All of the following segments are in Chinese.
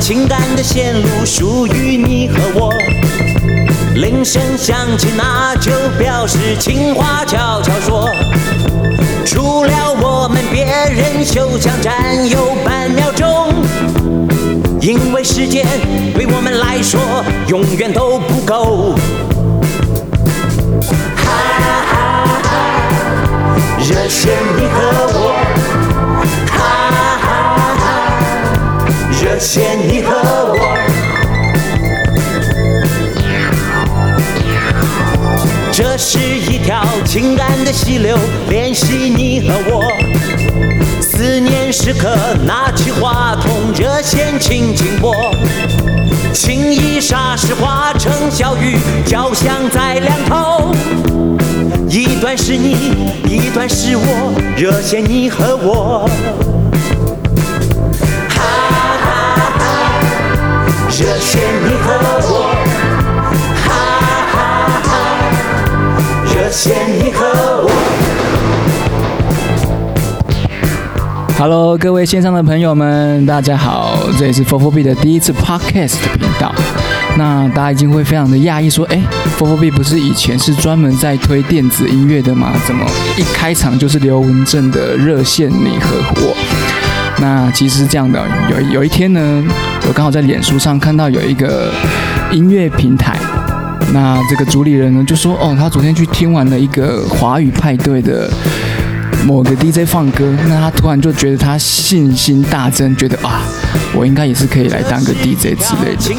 情感的线路属于你和我。铃声响起，那就表示情话悄悄说。除了我们，别人休想占有半秒钟，因为时间对我们来说永远都不够。哈哈哈，热线你和我，热线你和我。这是一条情感的溪流，联系你和我。思念时刻，拿起话筒，热线轻轻拨。情意霎时化成小雨，交响在两头。一段是你，一段是我，热线你和我。哈，热线你和我。Hello，各位线上的朋友们，大家好，这里是 4fourB 的第一次 Podcast 频道。那大家一定会非常的讶异，说，哎，4fourB 不是以前是专门在推电子音乐的吗？怎么一开场就是刘文正的热线你和我？那其实是这样的，有有一天呢，我刚好在脸书上看到有一个音乐平台。那这个主理人呢就说，哦，他昨天去听完了一个华语派对的某个 DJ 放歌，那他突然就觉得他信心大增，觉得啊，我应该也是可以来当个 DJ 之类的。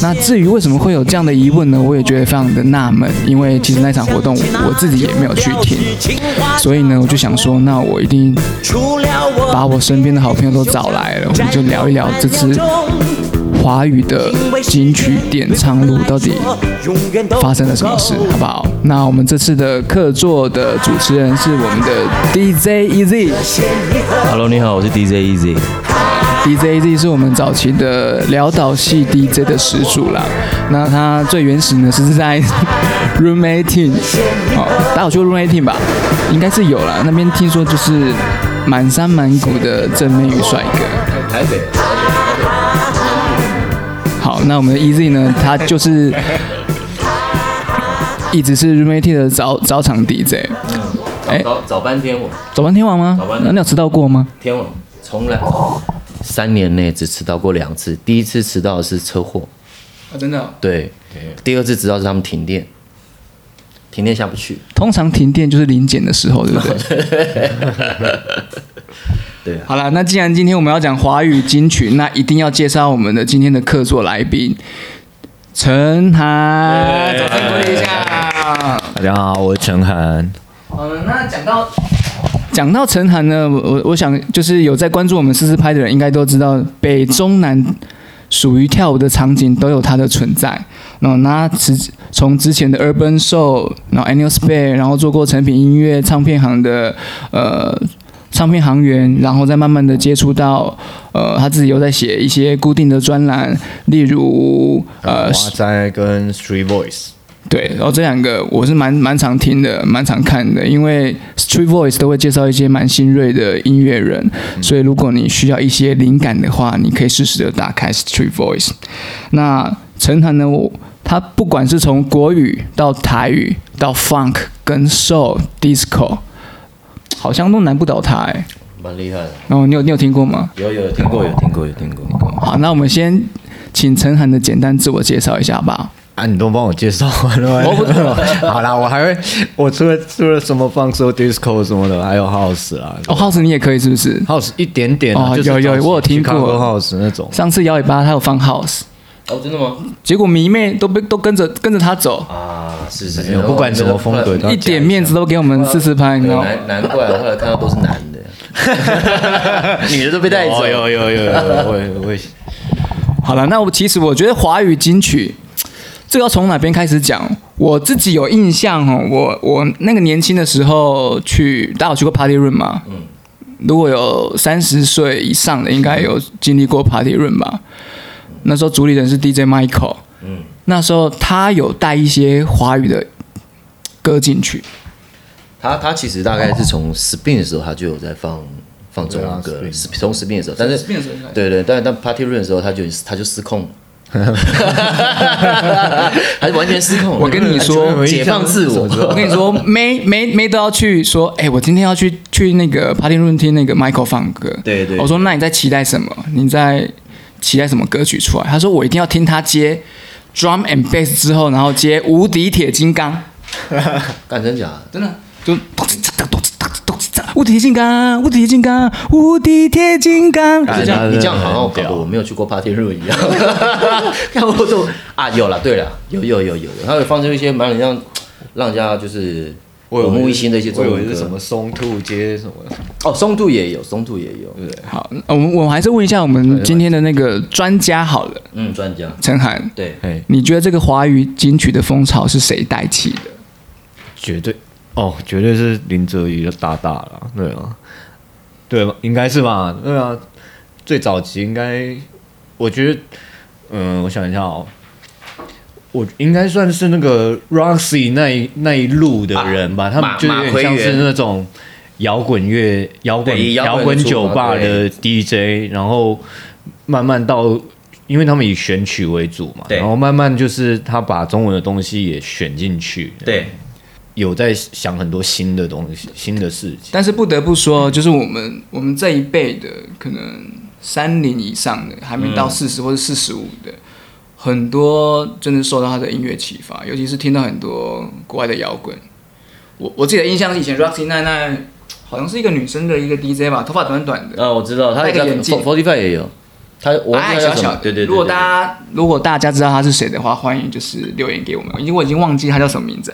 那至于为什么会有这样的疑问呢？我也觉得非常的纳闷，因为其实那场活动我自己也没有去听，所以呢，我就想说，那我一定把我身边的好朋友都找来了，我们就聊一聊这次。华语的金曲点唱录到底发生了什么事，好不好？那我们这次的客座的主持人是我们的 DJ EZ。Hello，你好，我是 DJ EZ。DJ EZ 是我们早期的潦倒系 DJ 的始祖啦。那他最原始呢是在 Room 18，哦，大家有去过 Room 18吧？应该是有啦。那边听说就是满山满谷的正妹与帅哥。台北。好，那我们的 EZ 呢？他就是一直是18的早早场 DJ。哎，早早班天王，早班天王吗？早班。那你有迟到过吗？天王从来三年内只迟到过两次，第一次迟到的是车祸。啊，真的哦？对。第二次迟到是他们停电，停电下不去。通常停电就是临检的时候，对不对？对啊、好了，那既然今天我们要讲华语金曲，那一定要介绍我们的今天的客座来宾陈涵，掌声鼓励一下。大家好，我是陈涵。好了，那讲到讲到陈涵呢，我我想就是有在关注我们四四拍的人，应该都知道北中南属于跳舞的场景都有它的存在。那那从从之前的 Urban Soul，然后 Annual Spare，然后做过成品音乐唱片行的呃。唱片行员，然后再慢慢的接触到，呃，他自己又在写一些固定的专栏，例如呃，华仔跟 Street Voice，对，然后这两个我是蛮蛮常听的，蛮常看的，因为 Street Voice 都会介绍一些蛮新锐的音乐人，嗯、所以如果你需要一些灵感的话，你可以适时的打开 Street Voice。那陈涵呢，我他不管是从国语到台语到 Funk 跟 Soul Disco。好像都难不倒他哎，蛮厉害的。哦，你有你有听过吗？有有听过，有听过，有听过。好，那我们先请陈涵的简单自我介绍一下吧。啊，你都帮我介绍完了。我不懂。好啦，我还会，我除了除了什么 funk、disco 什么的，还有 house 啊。哦，house 你也可以是不是？house 一点点。哦，有有，我有听过 house 那种。上次摇尾巴他有放 house。哦，真的吗？结果迷妹都被都跟着跟着他走啊！是是是，不管什么风格，一点面子都给我们试试拍，你知道吗？难难怪，后来看到都是男的，女的都被带走。有有有有，会会。好了，那我其实我觉得华语金曲，这个要从哪边开始讲？我自己有印象哦，我我那个年轻的时候去，大家有去过 Party Room 吗？嗯。如果有三十岁以上的，应该有经历过 Party Room 吧？那时候主理人是 DJ Michael，嗯，那时候他有带一些华语的歌进去。他他其实大概是从 Spin 的时候，他就有在放放中文歌从 Spin 的时候，但是对对，但但 Party Room 的时候，他就他就失控，还是完全失控。我跟你说，解放自我。我跟你说，没没没都要去说，哎，我今天要去去那个 Party Room 听那个 Michael 放歌。对对。我说，那你在期待什么？你在期待什么歌曲出来？他说，我一定要听他接 Drum and Bass 之后，然后接无敌铁金刚。干真假？真的就。无敌铁金刚，无敌铁金刚，无敌铁金刚。你这样，你这样好像我搞得我没有去过 Party Room 一样。看我都啊，有了，对了，有有有有有，他会放出一些蛮像让人家就是耳目一新的一些中文歌，什么松兔街什么的。哦，松兔也有，松兔也有。对，好，我们我还是问一下我们今天的那个专家好了。嗯，专家陈涵，对，你觉得这个华语金曲的风潮是谁带起的？绝对。哦，绝对是林哲宇的大大了，对啊，对吧？应该是吧？对啊，最早期应该，我觉得，嗯，我想一下哦，我应该算是那个 Roxy 那一那一路的人吧，啊、他们就有点像是那种摇滚乐、摇滚摇滚酒吧的 DJ，然后慢慢到，因为他们以选曲为主嘛，然后慢慢就是他把中文的东西也选进去，对。有在想很多新的东西、新的事情，但是不得不说，就是我们我们这一辈的，可能三零以上的，还没到四十或者四十五的，嗯、很多真的受到他的音乐启发，尤其是听到很多国外的摇滚。我我自己的印象是，以前 Roxy 奈奈好像是一个女生的一个 DJ 吧，头发短短的。啊、哦，我知道，她戴个眼镜，Forty Five 也有。她我矮矮小小的，对对，对。如果大家如果大家知道她是谁的话，欢迎就是留言给我们，因为我已经忘记她叫什么名字。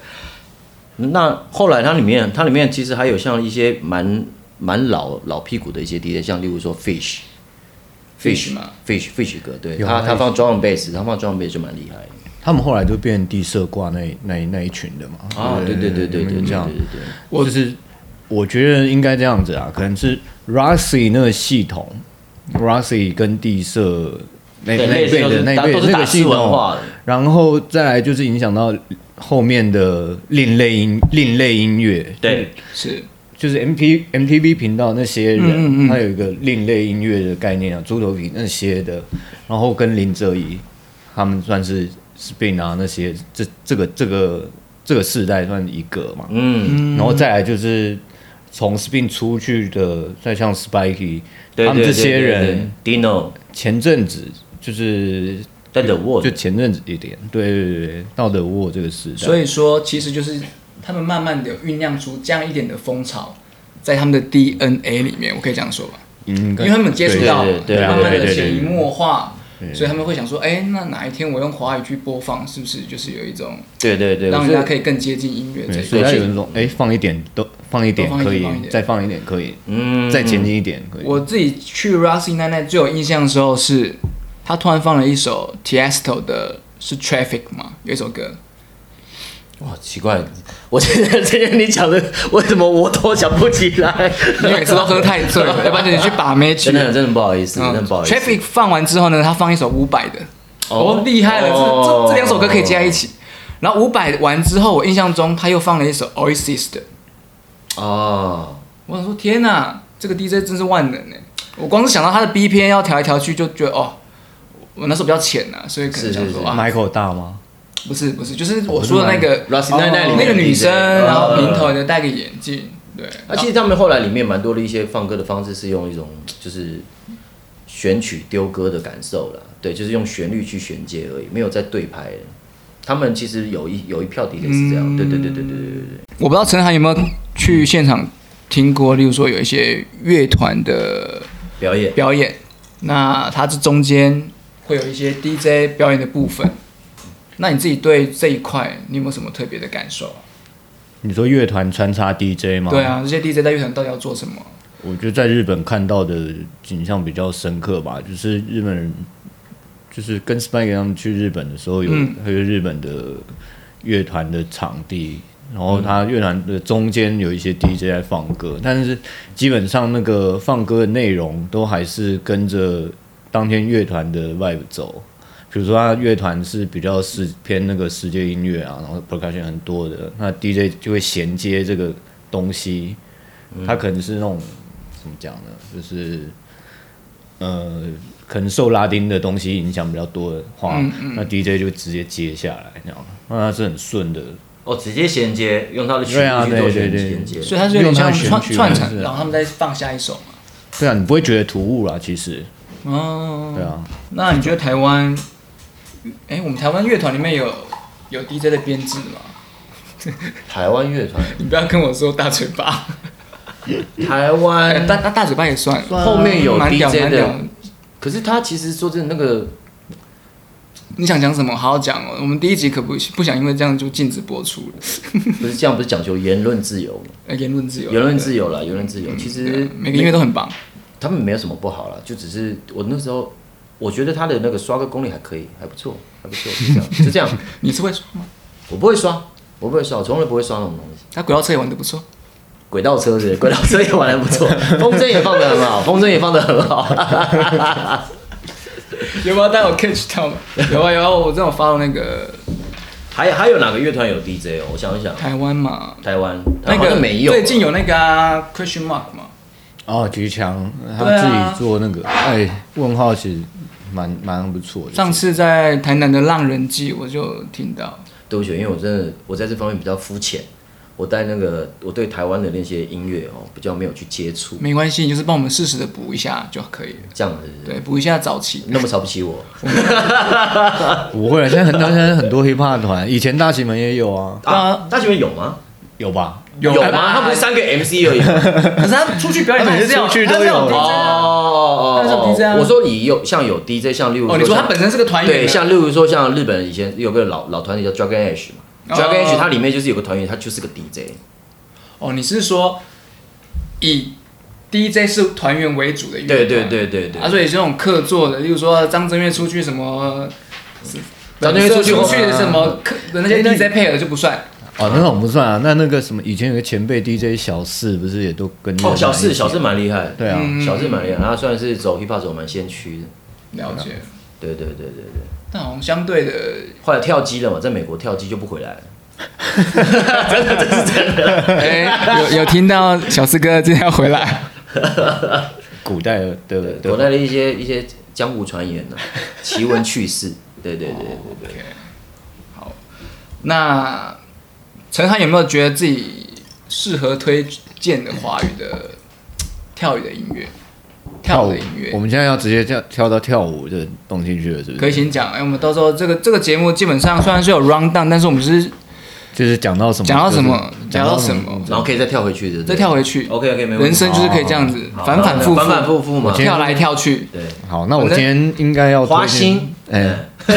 那后来它里面，它里面其实还有像一些蛮蛮老老屁股的一些 DJ，像例如说 Fish，Fish 嘛，Fish Fish 哥，对，他他放 Drum and Bass，他放 Drum and Bass 就蛮厉害。他们后来就变地色挂那那那一群的嘛。啊，对对对对对，这样对对对。我就是我觉得应该这样子啊，可能是 Roxy 那个系统，Roxy 跟地色那那一辈的那一辈那个系统，然后再来就是影响到。后面的另类音另类音乐，对，是就是 M P M T V 频道那些人，嗯嗯嗯，他有一个另类音乐的概念啊，猪头皮那些的，然后跟林哲仪他们算是 Spin 啊那些，这这个这个这个世代算一个嘛，嗯，然后再来就是从 Spin 出去的，再像 Spiky，他们这些人，Dino。前阵子就是。在 The Wall 就前阵子一点，对对对，到 The Wall 这个时代，所以说其实就是他们慢慢的酝酿出这样一点的风潮，在他们的 DNA 里面，我可以这样说吧，嗯，因为他们接触到，对，慢慢的潜移默化，所以他们会想说，哎，那哪一天我用华语去播放，是不是就是有一种，对对对，让人家可以更接近音乐，所以有一种，哎，放一点都放一点可以，再放一点可以，嗯，再前进一点可以。我自己去 Roxy 奶奶最有印象的时候是。他突然放了一首 Tiesto 的，是 Traffic 吗？有一首歌。哇，奇怪，我觉得今天你讲的，为什么我都想不起来？你每次都喝太醉了，要不然就你去把妹去。真的，真的不好意思，真的不好意思。Traffic 放完之后呢，他放一首伍佰的，哦，厉害了，这这这两首歌可以接在一起。然后伍佰完之后，我印象中他又放了一首 Oasis 的。哦，我想说，天哪，这个 DJ 真是万能呢！我光是想到他的 B 片要调来调去，就觉得哦。我那时候比较浅呐，所以可能想说啊，Michael 大吗？不是不是，就是我说的那个那个女生，然后平头的戴个眼镜，对。那，其实他们后来里面蛮多的一些放歌的方式是用一种就是选曲丢歌的感受了，对，就是用旋律去衔接而已，没有在对拍。他们其实有一有一票 DJ 是这样，对对对对对对对对。我不知道陈涵有没有去现场听过，例如说有一些乐团的表演表演，那它这中间。会有一些 DJ 表演的部分，那你自己对这一块，你有没有什么特别的感受？你说乐团穿插 DJ 吗？对啊，这些 DJ 在乐团到底要做什么？我觉得在日本看到的景象比较深刻吧，就是日本人，就是跟 Spike 他们去日本的时候，有还有日本的乐团的场地，然后他乐团的中间有一些 DJ 在放歌，但是基本上那个放歌的内容都还是跟着。当天乐团的 vibe 走，比如说他乐团是比较是偏那个世界音乐啊，然后 percussion 很多的，那 DJ 就会衔接这个东西，他可能是那种怎么讲呢？就是呃，可能受拉丁的东西影响比较多的话，嗯嗯、那 DJ 就直接接下来，这样，那它是很顺的。哦，直接衔接，用它的曲子去做衔接，所以它是有点像串串成，然后他们再放下一首嘛。对啊，你不会觉得突兀啦，其实。哦。对啊。那你觉得台湾？哎，我们台湾乐团里面有有 DJ 的编制吗？台湾乐团，你不要跟我说大嘴巴。台湾大大大嘴巴也算，后面有 DJ 的。可是他其实说真的那个。你想讲什么？好好讲哦。我们第一集可不不想因为这样就禁止播出了。不是这样，不是讲究言论自由吗？言论自由，言论自由了，言论自由。其实每个音乐都很棒，他们没有什么不好了，就只是我那时候我觉得他的那个刷歌功力还可以，还不错，还不错，是这样。就这样。你是会刷吗？我不会刷，我不会刷，我从来不会刷那种东西。他轨道车也玩得不错，轨道车是轨道车也玩得不错，风筝也放得很好，风筝也放得很好。有没有带我 catch 到？有啊有啊，我正好发了那个。还有还有哪个乐团有 DJ 哦？我想一想。台湾嘛。台湾那个没有。最近有那个 Question Mark 嘛。哦，菊强他自己做那个，哎，问号其实蛮蛮不错的。上次在台南的浪人祭，我就听到。对不起，因为我真的我在这方面比较肤浅。我带那个，我对台湾的那些音乐哦，比较没有去接触。没关系，你就是帮我们适时的补一下就可以了。这样子是是，对，补一下早期。那么瞧不起我？不会，现在很多现在很多 hiphop 团，以前大旗门也有啊。啊，大旗门有吗？有吧？有吗？他不是三个 MC 而已。可是他出去表演，他是出去都有哦哦哦。我说你有像有 DJ，像例如哦，你说他本身是个团员。对，像例如说像日本以前有个老老团体叫 Dragon Ash 嘛。Dragon Age 它里面就是有个团员，他就是个 DJ。哦，你是说以 DJ 是团员为主的？对对对对对。啊，所以这种客座的，例如说张震岳出去什么，张震岳出去出去什么客的那些 DJ 配合就不算。哦，那种不算啊。那那个什么，以前有个前辈 DJ 小四，不是也都跟哦，小四小四蛮厉害。对啊，小四蛮厉害，他算是走 hiphop 走蛮先驱的。了解。对对对对对。但好像相对的，后来跳机了嘛，在美国跳机就不回来了。真的，这是真的。哎，有有听到小四哥今天要回来。古代的对不对？古代的一些一些江湖传言呢，奇闻趣事。对对对对对。好，那承翰有没有觉得自己适合推荐的华语的跳舞的音乐？跳舞的音乐，我们现在要直接跳跳到跳舞的东西去了，是不是？可以先讲，哎，我们到时候这个这个节目基本上虽然是有 round down，但是我们是就是讲到什么，讲到什么，讲到什么，然后可以再跳回去的，再跳回去。OK OK，没问题。人生就是可以这样子反反复复，反反复复嘛，跳来跳去。对，好，那我今天应该要花心，哎。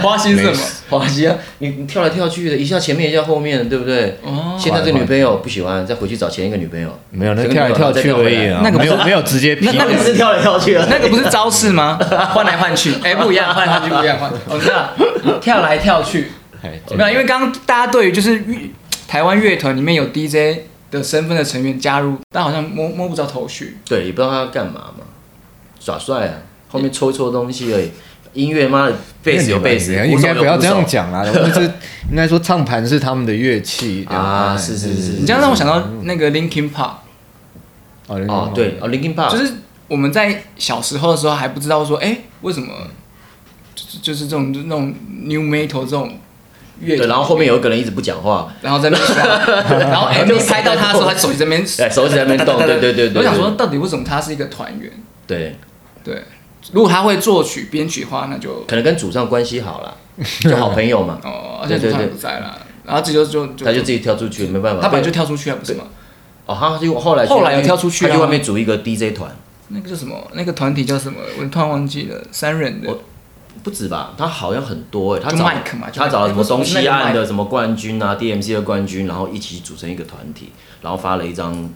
花心是什么？花心啊！你你跳来跳去的，一下前面一下后面，对不对？哦。现在这女朋友不喜欢，再回去找前一个女朋友。没有，那跳来跳去而已啊。那个没有没有直接。那那个是跳来跳去的，那个不是招式吗？换来换去，哎，不一样，换来换去不一样，换。我知道，跳来跳去。没有，因为刚刚大家对于就是台湾乐团里面有 DJ 的身份的成员加入，但好像摸摸不着头绪。对，也不知道他要干嘛嘛，耍帅啊。后面抽一搓东西而已，音乐嘛，贝斯有贝斯，应该不要这样讲啦。就是应该说唱盘是他们的乐器啊，是是是。你这样让我想到那个 Linkin Park。哦，对，哦，Linkin Park，就是我们在小时候的时候还不知道说，哎，为什么就是就是这种就那种 New Metal 这种乐，对，然后后面有一个人一直不讲话，然后在那，然后 MV 拍到他的时候，他手在那边，哎，手指在那边动，对对对对。我想说，到底为什么他是一个团员？对，对。如果他会作曲编曲的话，那就可能跟主唱关系好了，就好朋友嘛。哦，而且主唱也不在了，然后这就就他就自己跳出去，没办法。他本来就跳出去了，不是吗？哦，他就后来后来又跳出去，他去外面组一个 DJ 团。那个叫什么？那个团体叫什么？我突然忘记了，三人的。不止吧？他好像很多哎，他找他找了什么东西岸的什么冠军啊，DMC 的冠军，然后一起组成一个团体，然后发了一张。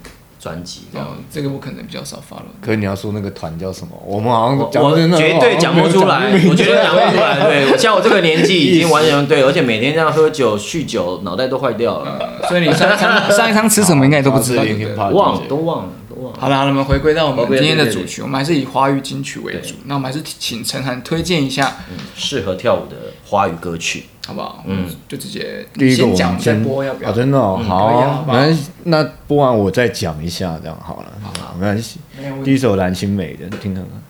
专辑这样，这个我可能比较少发了。可是你要说那个团叫什么？我们好像我绝对讲不出来，我绝对讲不出来。对，像我这个年纪已经完全对，而且每天这样喝酒酗酒，脑袋都坏掉了。所以你上一餐上一餐吃什么应该也都不知道，忘了都忘了都忘了。好了，那么回归到我们今天的主题，我们还是以华语金曲为主。那我们还是请陈涵推荐一下适合跳舞的华语歌曲，好不好？嗯，就直接第一个我们先播，要不要？真的哦，好啊，没关系。那播完我再讲一下，这样好了，好，没关系。第一首蓝心湄的，听看看。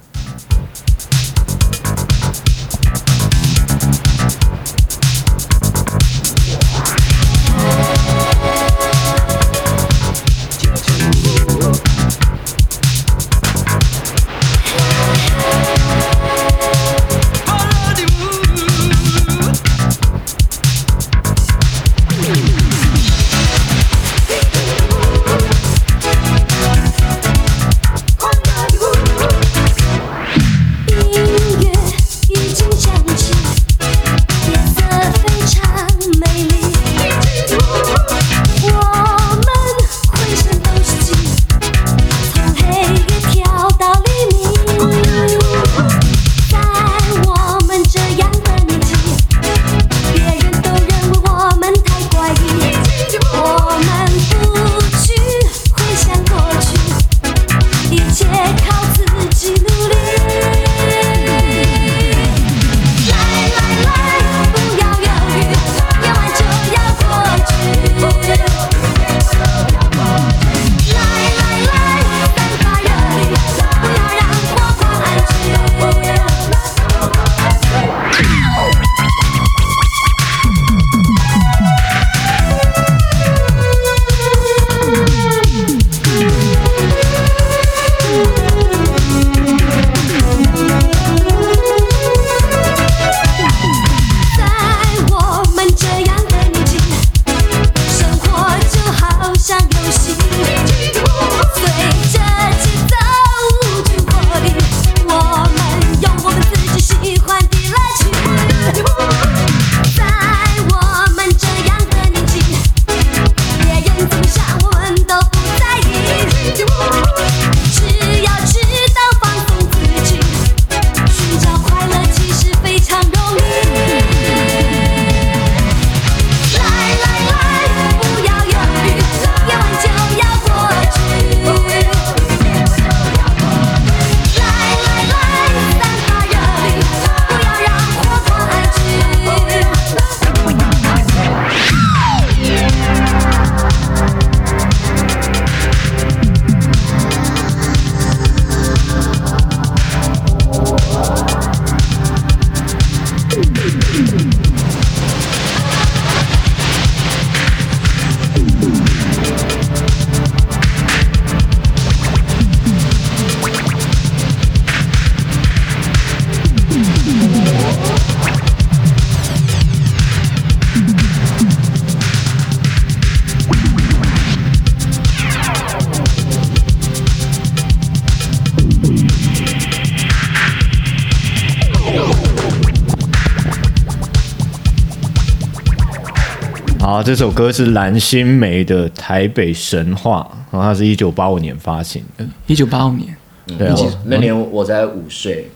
这首歌是蓝心湄的《台北神话》，然后它是一九八五年发行的。一九八五年，对啊，那年我才五岁，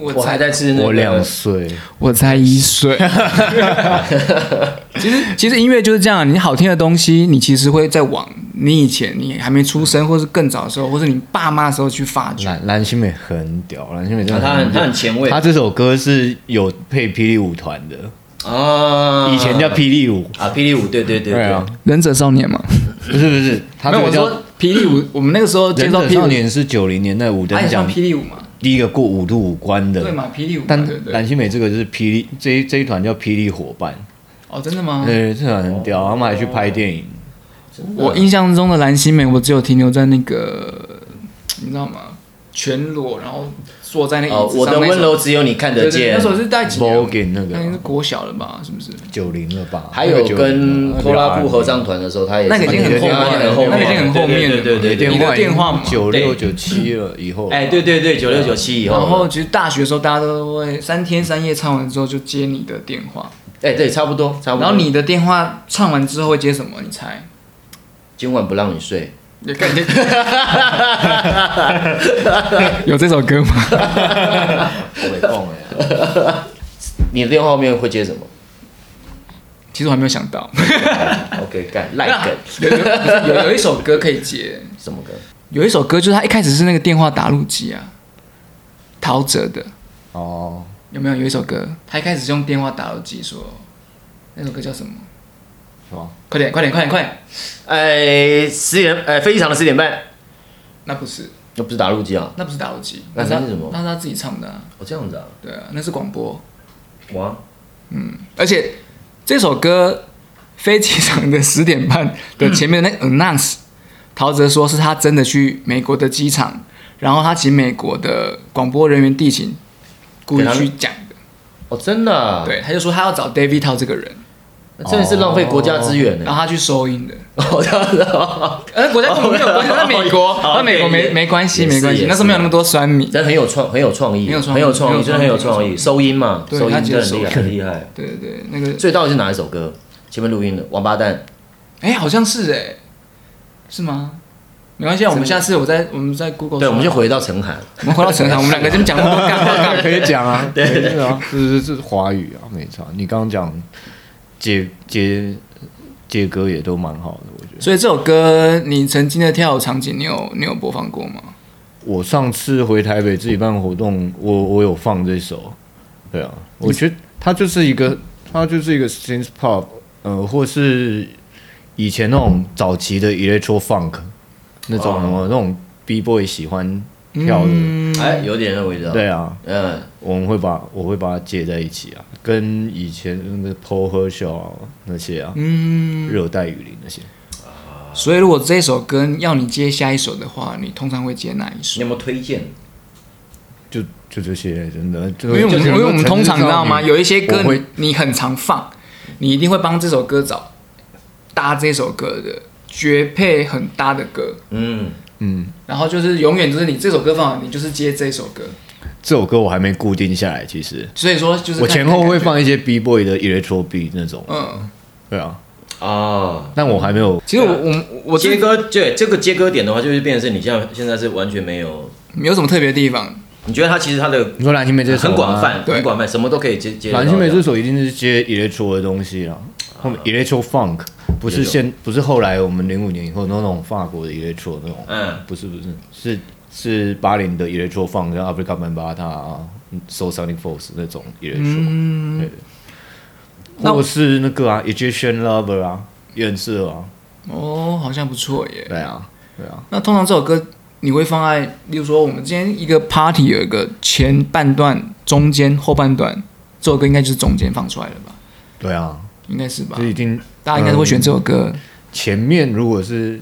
我还在吃那个，我两岁，我才一岁。其实，其实音乐就是这样，你好听的东西，你其实会在往你以前你还没出生，或是更早的时候，或是你爸妈的时候去发掘。蓝蓝心湄很屌，蓝心湄真的，他很他很前卫。他这首歌是有配霹雳舞团的。啊，以前叫霹雳舞。啊，霹雳舞，对对对对啊，忍者少年嘛，不是不是，他没有说霹雳舞，我们那个时候介绍霹雳少年是九零年代五等奖霹雳舞嘛，第一个过五度五关的，对嘛，霹雳舞，但蓝心美这个就是霹雳这一这一团叫霹雳伙伴，哦，真的吗？对，这团很屌，他们还去拍电影。我印象中的蓝心美，我只有停留在那个，你知道吗？全裸，然后。坐在那个椅子上，我的温柔只有你看得见。那时候是带几年？那个那是国小了吧？是不是？九零了吧？还有跟拖拉布合唱团的时候，他也那个已经很后面，那个已经很后面了。对对对，你的电话九六九七了以后。哎，对对对，九六九七以后。然后其实大学的时候，大家都会三天三夜唱完之后就接你的电话。哎，对，差不多，差不多。然后你的电话唱完之后会接什么？你猜？今晚不让你睡。你感觉有这首歌吗？我没空哎。你的电话后面会接什么？其实我还没有想到。OK，干 赖梗。有有有一首歌可以接。什么歌？有一首歌就是他一开始是那个电话打录机啊，陶喆的。哦。有没有有一首歌？他一开始是用电话打录机说，那首歌叫什么？是吗？快点，快点，快点，快点！哎，十点，哎，飞机场的十点半。那不是，那不是打录机啊？那不是打录机，那是什么？那是他自己唱的。哦，这样子啊？对啊，那是广播。哇，嗯，而且这首歌飞机场的十点半的前面的那 announce，陶喆说是他真的去美国的机场，然后他请美国的广播人员地勤故意去讲的。哦，真的、啊？对，他就说他要找 David Tao 这个人。真的是浪费国家资源呢，让他去收音的。哦，这样子哦。呃，国家没有关系，在美国，在美国没没关系，没关系。那时候没有那么多酸民，真的很有创，很有创意，很有创意，真的很有创意。收音嘛，收音真的很厉害，很厉害。对对对，那个。所以到底是哪一首歌？前面录音的《王八蛋》。哎，好像是哎，是吗？没关系，我们下次我在我们在 Google。对，我们就回到陈涵。我们回到陈涵，我们两个这么讲？可以讲啊，对对啊，这是这是华语啊，没错。你刚刚讲接接。接歌也都蛮好的，我觉得。所以这首歌，你曾经的跳舞场景，你有你有播放过吗？我上次回台北自己办活动，我我有放这首。对啊，我觉得它就是一个，它就是一个 synth pop，呃，或是以前那种早期的 electro funk 那种、哦、那种 b boy 喜欢跳的，哎、嗯，有点那味道。对啊，嗯，我们会把我会把它接在一起啊。跟以前那个 Paul Herschel 那些啊，嗯，热带雨林那些，所以如果这首歌要你接下一首的话，你通常会接哪一首？你有没有推荐？就就这些，真的，因为我们因为我们通常你知道吗？有一些歌你你很常放，你一定会帮这首歌找搭这首歌的绝配很搭的歌，嗯嗯，然后就是永远就是你这首歌放，你就是接这首歌。这首歌我还没固定下来，其实，所以说就是我前后会放一些 B boy 的 electro beat 那种，嗯，对啊，啊，但我还没有。其实我我我接歌，对这个接歌点的话，就是变成是你现在现在是完全没有没有什么特别的地方。你觉得他其实他的你说蓝心湄这首很广泛，很广泛，什么都可以接接。蓝心湄这首一定是接 electro 的东西啦，后面 electro funk 不是现不是后来我们零五年以后那种法国的 electro 那种，嗯，不是不是是。是八零的 electro funk，像 Afrika Bambaataa、Soul Sonic Force 那种 electro，嗯，对，或是那个啊，Egyptian Lover 啊，也很适合啊。哦，好像不错耶。对啊，对啊。那通常这首歌你会放在，例如说我们今天一个 party 有一个前半段、中间、后半段，这首歌应该就是中间放出来的吧？对啊，应该是吧？就一定，大家应该都会选这首歌。前面如果是。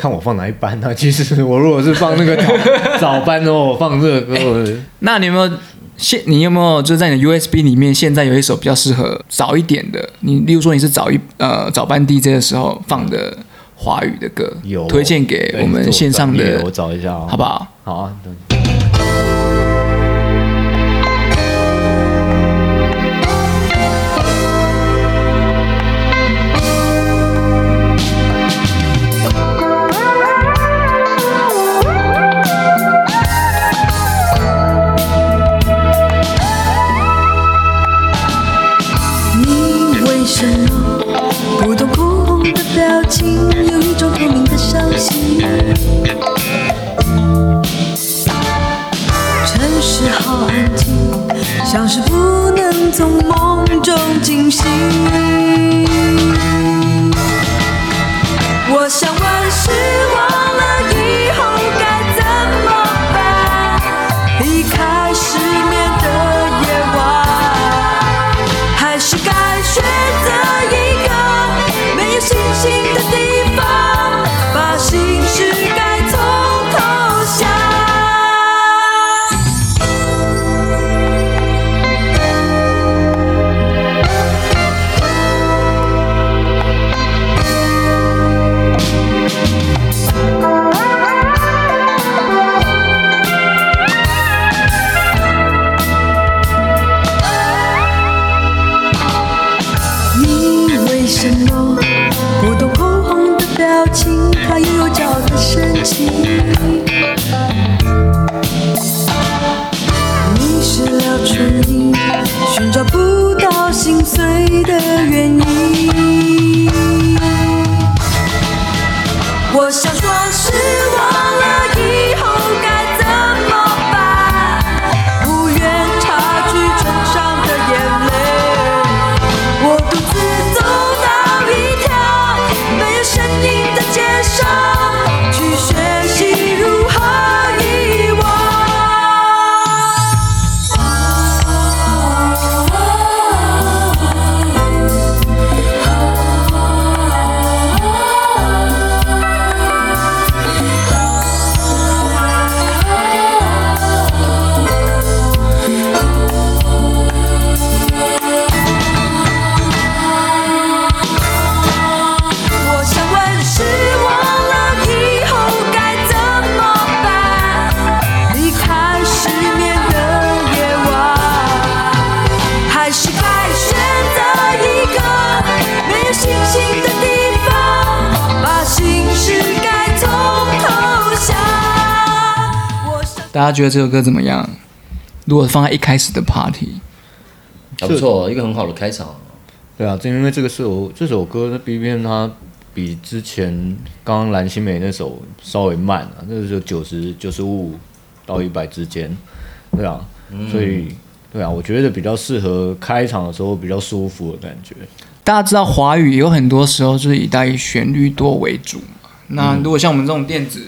看我放哪一班呢？其实我如果是放那个早 早班的话，我放这个歌。欸，那你有没有现？你有没有就是在你的 USB 里面，现在有一首比较适合早一点的？你例如说你是早一呃早班 DJ 的时候放的华语的歌，有推荐给我们线上的，我找一下，好不好？好啊。大什么？不懂哭红的表情，有一种透明的伤心。城市好安静，像是不能从梦中惊醒。我想，万事忘了以后。的。家觉得这首歌怎么样？如果放在一开始的 party，还不错，一个很好的开场。对啊，正因为这个是我这首歌的 B B M 它比之前刚刚蓝心湄那首稍微慢啊，那个就九十九十五到一百之间，对啊，嗯、所以对啊，我觉得比较适合开场的时候比较舒服的感觉。大家知道华语有很多时候就是以带旋律多为主嘛，那如果像我们这种电子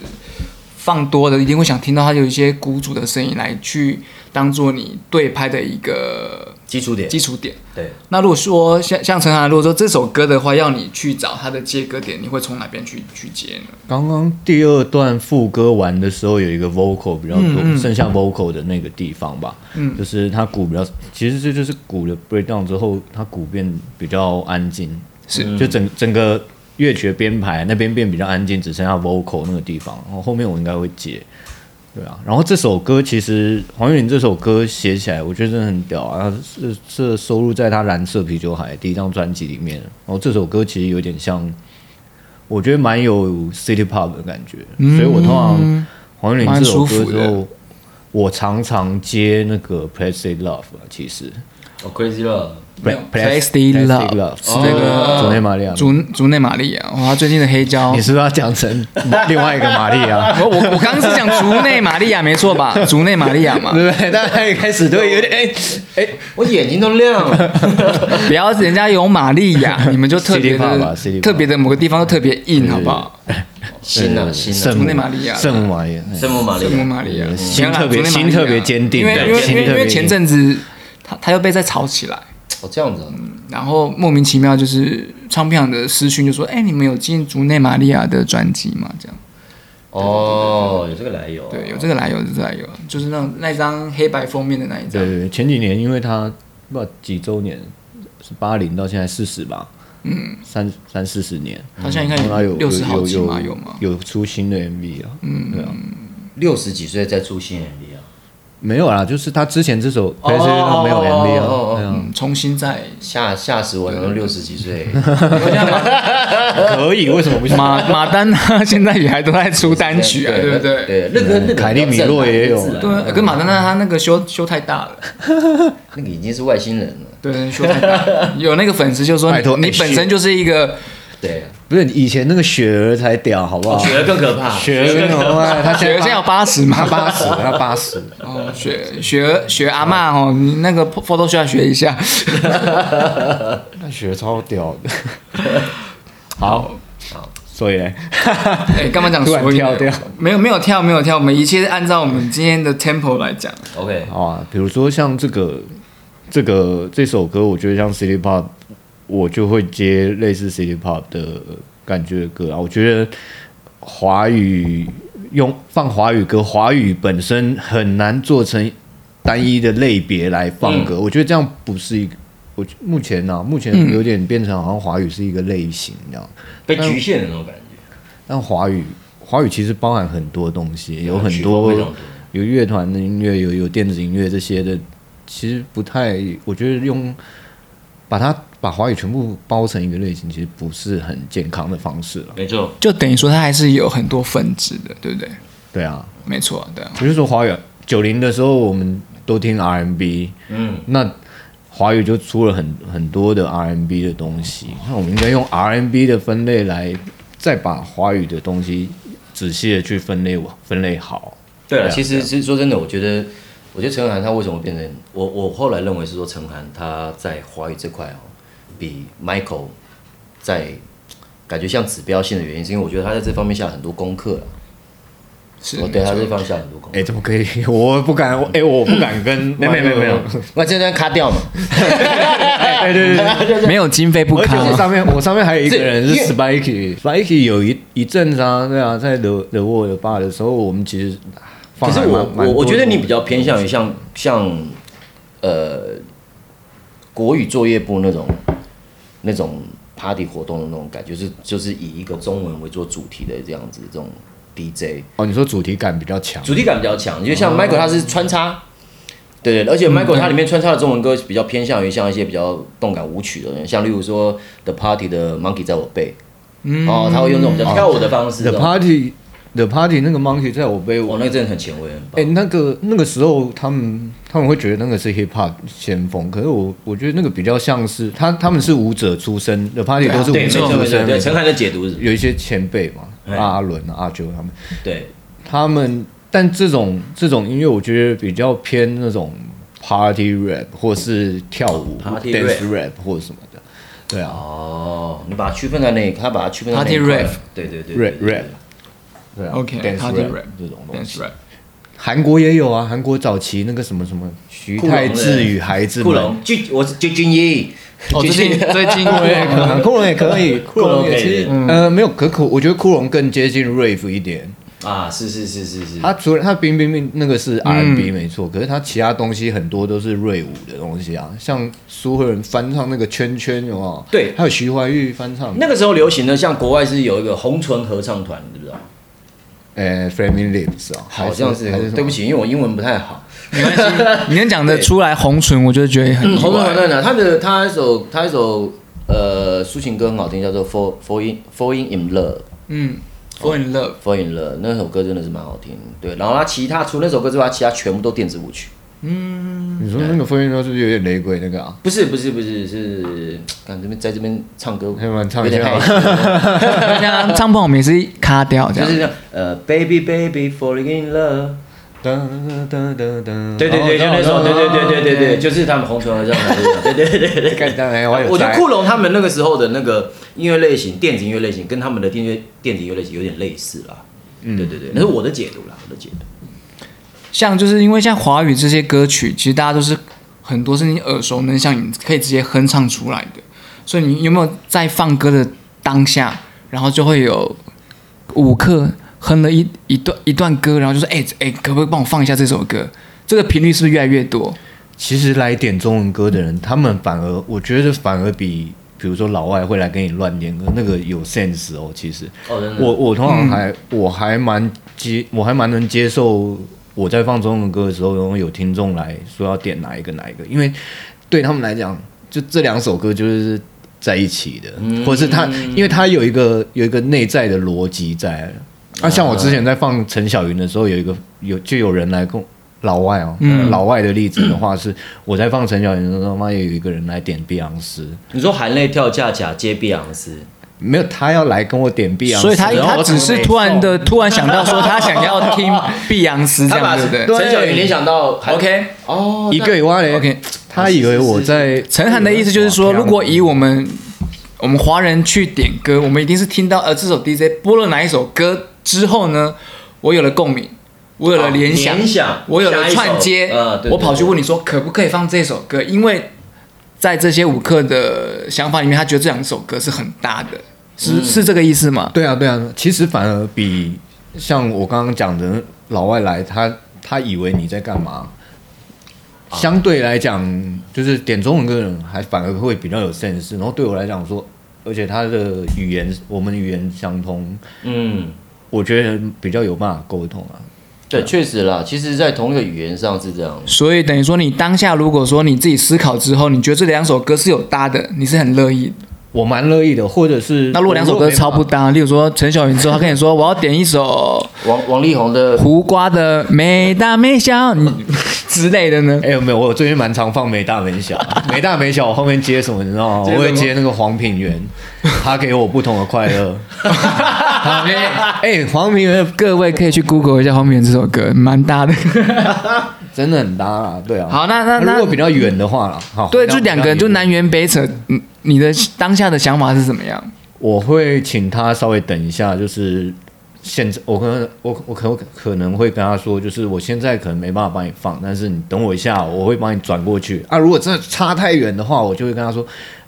放多的，一定会想听到它有一些鼓组的声音来去当做你对拍的一个。基础点，基础点。对，那如果说像像陈涵，如果说这首歌的话，要你去找它的接歌点，你会从哪边去去接呢？刚刚第二段副歌完的时候，有一个 vocal 比较多，嗯嗯、剩下 vocal 的那个地方吧，嗯，就是它鼓比较，其实这就是鼓的 breakdown 之后，它鼓变比较安静，是，就整整个乐曲的编排那边变比较安静，只剩下 vocal 那个地方，然后后面我应该会接。对啊，然后这首歌其实黄韵玲这首歌写起来，我觉得真的很屌啊！是是收录在他《蓝色啤酒海》第一张专辑里面。然后这首歌其实有点像，我觉得蛮有 City Pop 的感觉。嗯、所以我通常黄韵玲这首歌之后，我常常接那个 Plastic Love 其实。哦，Crazy Love。Plastic Love 是那个竹内玛利亚，竹竹内玛利亚，哇，最近的黑胶，你是不是要讲成另外一个玛利亚？我我我刚刚是讲竹内玛利亚，没错吧？竹内玛利亚嘛，对不对？大家一开始都会有点哎哎，我眼睛都亮了。不要人家有玛利亚，你们就特别的特别的某个地方都特别硬，好不好？新的新的竹内玛利亚，圣母玛利亚，圣母玛利亚，圣母玛利亚，心特别心特别坚定，因为因为因为前阵子他他又被再炒起来。哦，这样子、啊嗯，然后莫名其妙就是唱片的私讯就说：“哎，你们有进竹内玛利亚的专辑吗？”这样。哦，有这个来由。对，有这个来由，有这个来由，就是那那张黑白封面的那一张。对对对，前几年因为他不知道几周年，是八零到现在四十吧？嗯，三三四十年。他现在应该有六十好几吗？有吗？有出新的 MV 啊？嗯，对啊，六十几岁再出新 MV 啊？没有啦，就是他之前这首，可是他没有 MV 啊，重新再吓吓死我，都六十几岁，可以？为什么不行？马 马丹娜现在也还都在出单曲啊，对。不对？对，那个那个凯利米洛也有，对，跟马丹娜他那个修修太大了，那个已经是外星人了，对，修太大，有那个粉丝就说你本身就是一个。对，不是以前那个雪儿才屌，好不好？雪儿更可怕，雪儿更可怕。他雪儿现在要八十吗？八十，他八十。哦，雪雪儿雪阿嬷哦，你那个 photo 需要学一下。那雪儿超屌的。好，好，所以呢？哎，干嘛讲 所以？跳掉？没有没有跳没有跳，我们一切按照我们今天的 tempo 来讲。OK，好啊。比如说像这个这个这首歌，我觉得像 City Pop。我就会接类似 City Pop 的感觉的歌啊，我觉得华语用放华语歌，华语本身很难做成单一的类别来放歌，嗯、我觉得这样不是一个，我目前呢、啊，目前有点变成好像华语是一个类型，这样被局限的那种感觉。但华语华语其实包含很多东西，有很多有乐团的音乐，有有电子音乐这些的，其实不太，我觉得用把它。把华语全部包成一个类型，其实不是很健康的方式了。没错，就等于说它还是有很多分支的，对不对？对啊，没错，对啊。比如说华语，九零的时候我们都听 RMB，嗯，那华语就出了很很多的 RMB 的东西。那我们应该用 RMB 的分类来，再把华语的东西仔细的去分类，分类好。对啊，其实其实说真的，我觉得，我觉得陈涵他为什么变成我？我后来认为是说陈涵他在华语这块哦。比 Michael 在感觉像指标性的原因，是因为我觉得他在这方面下很多功课。是，我对他这方面下很多功课。哎，怎么可以？我不敢，哎，我不敢跟。没有没有没有，那这段卡掉嘛？对对对，没有经费不卡。而且上面我上面还有一个人是 Spiky，Spiky 有一一阵子啊，对啊，在 The The World Bar 的时候，我们其实可是我我我觉得你比较偏向于像像呃国语作业部那种。那种 party 活动的那种感觉，就是就是以一个中文为做主题的这样子，这种 DJ 哦，你说主题感比较强，主题感比较强，就像 Michael 他是穿插，哦、对对，而且 Michael 他里面穿插的中文歌比较偏向于像一些比较动感舞曲的人，像例如说 The Party 的 Monkey 在我背，嗯、哦，他会用这种比较跳舞的方式、哦。The Party The Party 那个 Monkey 在我背，我、哦、那个真的很前卫。哎、欸，那个那个时候他们他们会觉得那个是 Hip Hop 先锋，可是我我觉得那个比较像是他他们是舞者出身，The Party 都是舞者出身。对，陈凯的解读是有一些前辈嘛，阿伦、啊阿九他们。对，他们但这种这种音乐，我觉得比较偏那种 Party Rap 或是跳舞 Party Dance Rap 或者什么的。对啊。哦，你把它区分在那，他把它区分在 Party Rap。对对对，Rap Rap。对啊，OK，Party Rap 这种东西，韩国也有啊。韩国早期那个什么什么徐太志与孩子们，就我是就俊逸，最近最近 酷龙也可以，酷龙也可以，酷龙也其实呃没有可可，我觉得酷龙更接近 Rave 一点。啊，是是是是是。他除了他冰冰冰那个是 R&B 没错，可是他其他东西很多都是瑞舞的东西啊，像苏慧伦翻唱那个圈圈有没有？对，还有徐怀钰翻唱。那个时候流行的，像国外是有一个红唇合唱团，知不知道？呃，Flaming Lips 哦，好像是，对不起，因为我英文不太好，没关系。你能讲得出来红唇，我就觉得很红唇很嫩啊。他的他一首他一首呃抒情歌很好听，叫做 Fall Fall in Falling in Love。嗯，Fall in Love，Fall in Love 那首歌真的是蛮好听。对，然后他其他除那首歌之外，其他全部都电子舞曲。嗯，你说那个风音都是不是有点雷鬼那个啊？不是不是不是是，看这边在这边唱歌，唱一下。像唱不好 也是卡掉这样。就是这样，呃，Baby Baby Falling in Love，噔噔噔噔噔，对对对，就那首，对对对对对对，就是他们红唇合唱团，对对对对对。我觉得酷龙他们那个时候的那个音乐类型，电子音乐类型，跟他们的电乐电子音乐类型有点类似啦。嗯，对对对，那是我的解读啦，我的解读。像就是因为像华语这些歌曲，其实大家都是很多是你耳熟能详，你可以直接哼唱出来的。所以你有没有在放歌的当下，然后就会有舞客哼了一一段一段歌，然后就说：“哎、欸、哎、欸，可不可以帮我放一下这首歌？”这个频率是不是越来越多？其实来点中文歌的人，他们反而我觉得反而比比如说老外会来跟你乱点歌那个有 sense 哦。其实，哦、我我通常还、嗯、我还蛮接我还蛮能接受。我在放中文歌的时候，然后有听众来说要点哪一个哪一个，因为对他们来讲，就这两首歌就是在一起的，嗯、或者是他，因为他有一个有一个内在的逻辑在。那、啊、像我之前在放陈小云的时候，有一个有就有人来跟老外哦，嗯、老外的例子的话是，我在放陈小云的时候，妈也有一个人来点碧昂斯。你说含泪跳恰恰接碧昂斯？没有，他要来跟我点碧昂斯，所以他他只是突然的突然想到说他想要听碧昂斯这样子。的。陈小云联想到，OK，哦，一个以外嘞，OK，他以为我在陈涵的意思就是说，如果以我们我们华人去点歌，我们一定是听到呃这首 DJ 播了哪一首歌之后呢，我有了共鸣，我有了联想，我有了串接，我跑去问你说可不可以放这首歌，因为在这些舞客的想法里面，他觉得这两首歌是很搭的。是是这个意思吗？对啊，对啊，其实反而比像我刚刚讲的老外来，他他以为你在干嘛？相对来讲，就是点中文歌的人还反而会比较有 sense。然后对我来讲说，而且他的语言我们语言相通，嗯，我觉得比较有办法沟通啊。对，确实啦，其实，在同一个语言上是这样。所以等于说，你当下如果说你自己思考之后，你觉得这两首歌是有搭的，你是很乐意。我蛮乐意的，或者是那如果两首歌超不搭，例如说陈小云之后，他跟你说我要点一首王王力宏的胡瓜的没大没小你 之类的呢？哎、欸，没有，我最近蛮常放没大没小，没大没小，我后面接什么你知道吗？我会接那个黄品源，他给我不同的快乐。哎、欸，黄品源，各位可以去 Google 一下黄品源这首歌，蛮搭的。真的很搭啊，对啊。好，那那那如果比较远的话了，好，对，就两个人就南辕北辙。嗯，你的当下的想法是怎么样？我会请他稍微等一下，就是现在我可能我我可可能会跟他说，就是我现在可能没办法帮你放，但是你等我一下，我会帮你转过去啊。如果真的差太远的话，我就会跟他说，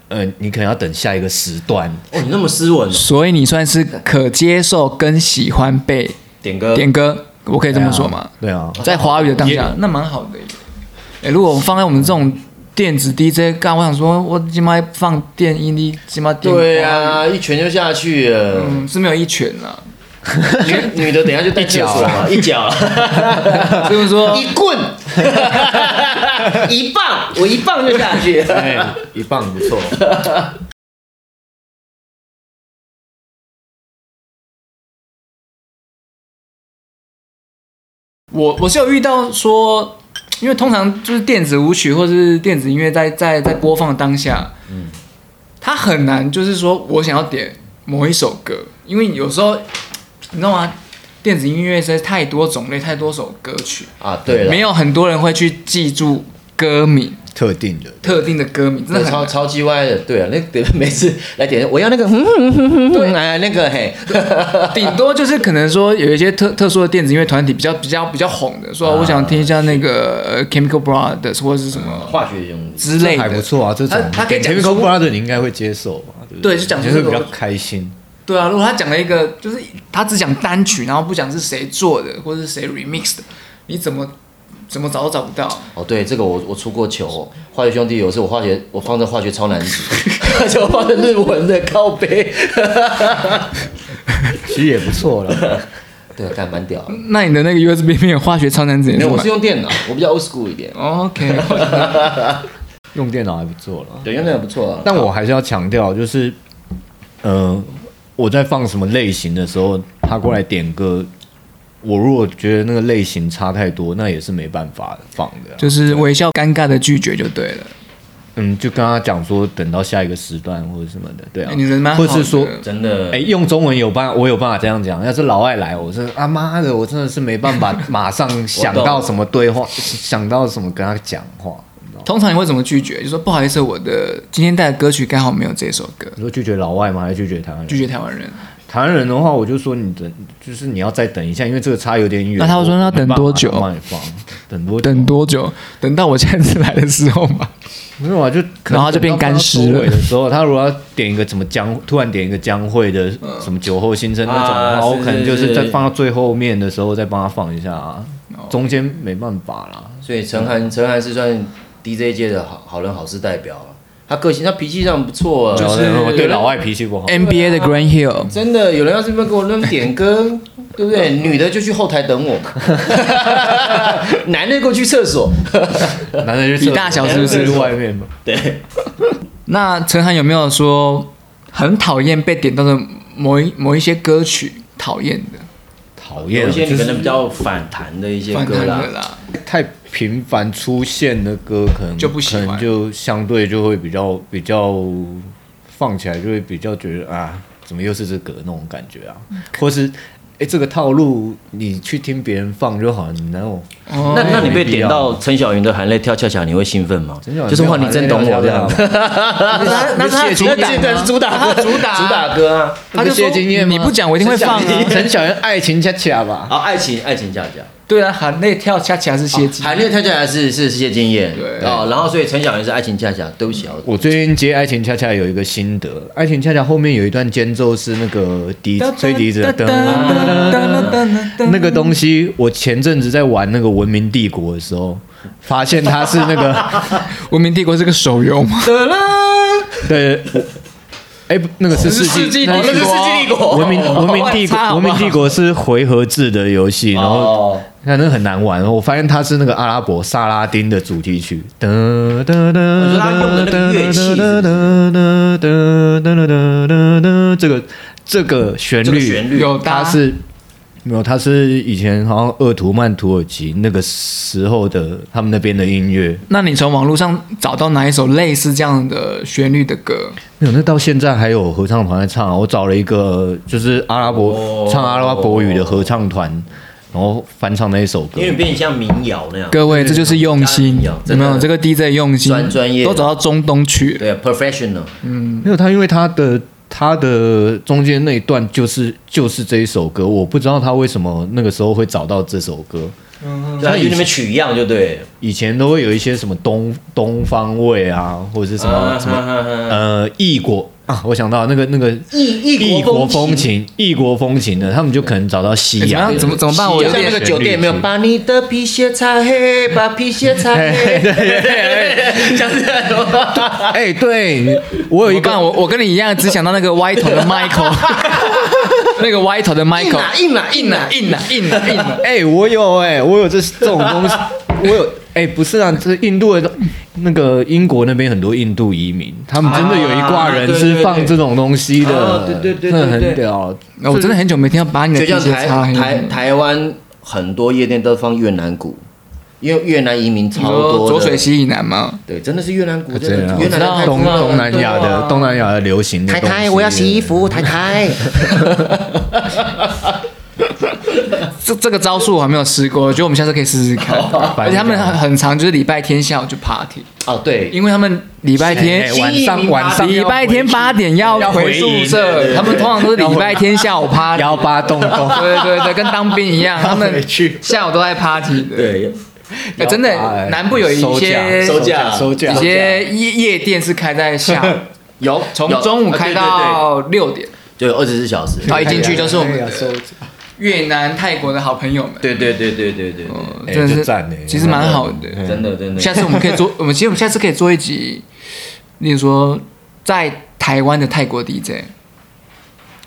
呃，你可能要等下一个时段。哦，你那么斯文，所以你算是可接受跟喜欢被点歌点歌。我可以这么说吗？对啊，在华语的当下，那蛮好的。哎，如果我们放在我们这种电子 DJ，干，我想说，我今麦放电音的，今麦对啊，一拳就下去了。嗯，是没有一拳啊。女女的等下就带脚了，一脚。就是说一棍，一棒，我一棒就下去。哎，一棒不错。我我是有遇到说，因为通常就是电子舞曲或者是电子音乐在在在播放当下，嗯，它很难就是说我想要点某一首歌，因为有时候你知道吗？电子音乐实在太多种类，太多首歌曲啊，对了，没有很多人会去记住歌名。特定的特定的歌名，真的超超级歪的，对啊，那点每次来点，我要那个，对，来那个嘿，顶多就是可能说有一些特特殊的电子音乐团体比较比较比较红的，说我想听一下那个 Chemical Brothers 或者是什么化学用之类的，还不错啊，这种他给 Chemical Brothers 你应该会接受吧？对，就讲就是比较开心。对啊，如果他讲了一个，就是他只讲单曲，然后不讲是谁做的或者是谁 remix 的，你怎么？怎么找都找不到哦，对，这个我我出过糗，化学兄弟有一次我化学我放在化学超难听，而且我放在日文的靠背，其实也不错了，对，干蛮屌。那你的那个 USB 没有化学超难听？没有，我是用电脑，我比较 old school 一点。OK，用电脑还不错了，对，用电脑不错啊。但我还是要强调，就是，呃，我在放什么类型的时候，他过来点歌。我如果觉得那个类型差太多，那也是没办法放的，就是微笑尴尬的拒绝就对了。嗯，就跟他讲说，等到下一个时段或者什么的，对啊。欸、你人蛮好。或是说真的，哎、欸，用中文有办，我有办法这样讲。要是老外来，我说啊妈的，我真的是没办法 马上想到什么对话，想到什么跟他讲话。通常你会怎么拒绝？就说不好意思，我的今天带的歌曲刚好没有这首歌。你说拒绝老外吗？还是拒绝台湾人？拒绝台湾人。台湾人的话，我就说你等，就是你要再等一下，因为这个差有点远。那他会说要等多久？等多等多久？等到我下次来的时候嘛。没有啊，就可能然后就变干湿了。的时候，他如果要点一个什么江，突然点一个江蕙的什么酒后心声那种然后，我可能就是在放到最后面的时候再帮他放一下啊。中间没办法啦。所以陈涵，陈涵是算 DJ 界的好好人好事代表。他个性，他脾气上不错啊，就是对老外脾气不好。NBA 的 Grand Hill，真的有人要是不给我那么点歌，对不对？女的就去后台等我，男的给我去厕所，男的就比大小是不是外面嘛？对。那陈涵有没有说很讨厌被点到的某一某一些歌曲？讨厌的，讨厌有一些你可能比较反弹的一些歌啦，太。频繁出现的歌，可能就不喜欢，可能就相对就会比较比较放起来，就会比较觉得啊，怎么又是这歌那种感觉啊，或是。哎，这个套路你去听别人放就好，你哪有？那那你被点到陈小云的含泪跳恰恰，你会兴奋吗？就是话你真懂我这样。那那他主打主打主打主打歌啊，他就说你不讲我一定会放啊。陈小云爱情恰恰吧？啊，爱情爱情恰恰。对啊，含泪跳恰恰是谢金，含泪跳恰恰是是谢金燕。对啊，然后所以陈小云是爱情恰恰，对不起啊。我最近接爱情恰恰有一个心得，爱情恰恰后面有一段间奏是那个笛吹笛子的。那个东西，我前阵子在玩那个《文明帝国》的时候，发现它是那个 《文明帝国》是个手游吗？对，哎，那个是世纪，那个是世纪帝国，文明文明帝国，文明帝国是回合制的游戏，然后那正很难玩。我发现它是那个阿拉伯萨拉丁的主题曲，哒哒哒哒哒哒哒哒哒哒哒哒哒哒哒，这个这个旋律，旋律有，它是没有，他是以前好像鄂图曼土耳其那个时候的他们那边的音乐。那你从网络上找到哪一首类似这样的旋律的歌？没有，那到现在还有合唱团在唱。我找了一个就是阿拉伯、哦、唱阿拉伯语的合唱团，然后翻唱那一首歌，因为变像民谣那样。各位，这就是用心，有没有？这个 DJ 用心，专专业，都找到中东去。对，professional。嗯，没有他，因为他的。他的中间那一段就是就是这一首歌，我不知道他为什么那个时候会找到这首歌。嗯，他与你们取样就对。以前都会有一些什么东东方味啊，或者是什么、啊、什么呃异国。啊，我想到那个那个异异国风情，异国风情的，他们就可能找到西洋。怎么怎么办？我在那个酒店没有把你的皮鞋擦黑，把皮鞋擦黑。对对对，像这样。哎，对 我有一个，我我跟你一样，只想到那个歪头的 Michael，那个歪头的 Michael，硬啊硬啊硬啊硬啊硬了。哎，我有哎，我有这这种东西，我有。哎，不是啊，这印度的，那个英国那边很多印度移民，他们真的有一挂人是放这种东西的，对对对，真的很屌。那我真的很久没听到把你的皮鞋擦黑。台台湾很多夜店都放越南鼓。因为越南移民超多，浊水溪以南吗？对，真的是越南鼓，真的。越南东东南亚的东南亚的流行。太太，我要洗衣服，太太。这这个招数我还没有试过，我觉得我们下次可以试试看。而且他们很常，就是礼拜天下午就 party。哦，对，因为他们礼拜天晚上晚上礼拜天八点要回宿舍，他们通常都是礼拜天下午 party。幺八洞洞。对对对，跟当兵一样，他们下午都在 party 的。对。真的，南部有一些收假、收假，一些夜夜店是开在下午，有从中午开到六点，就有二十四小时。他一进去就是我们越南、泰国的好朋友们。对对对对对对，真的是其实蛮好的，真的真的。下次我们可以做，我们其实我们下次可以做一集，例如说在台湾的泰国 DJ，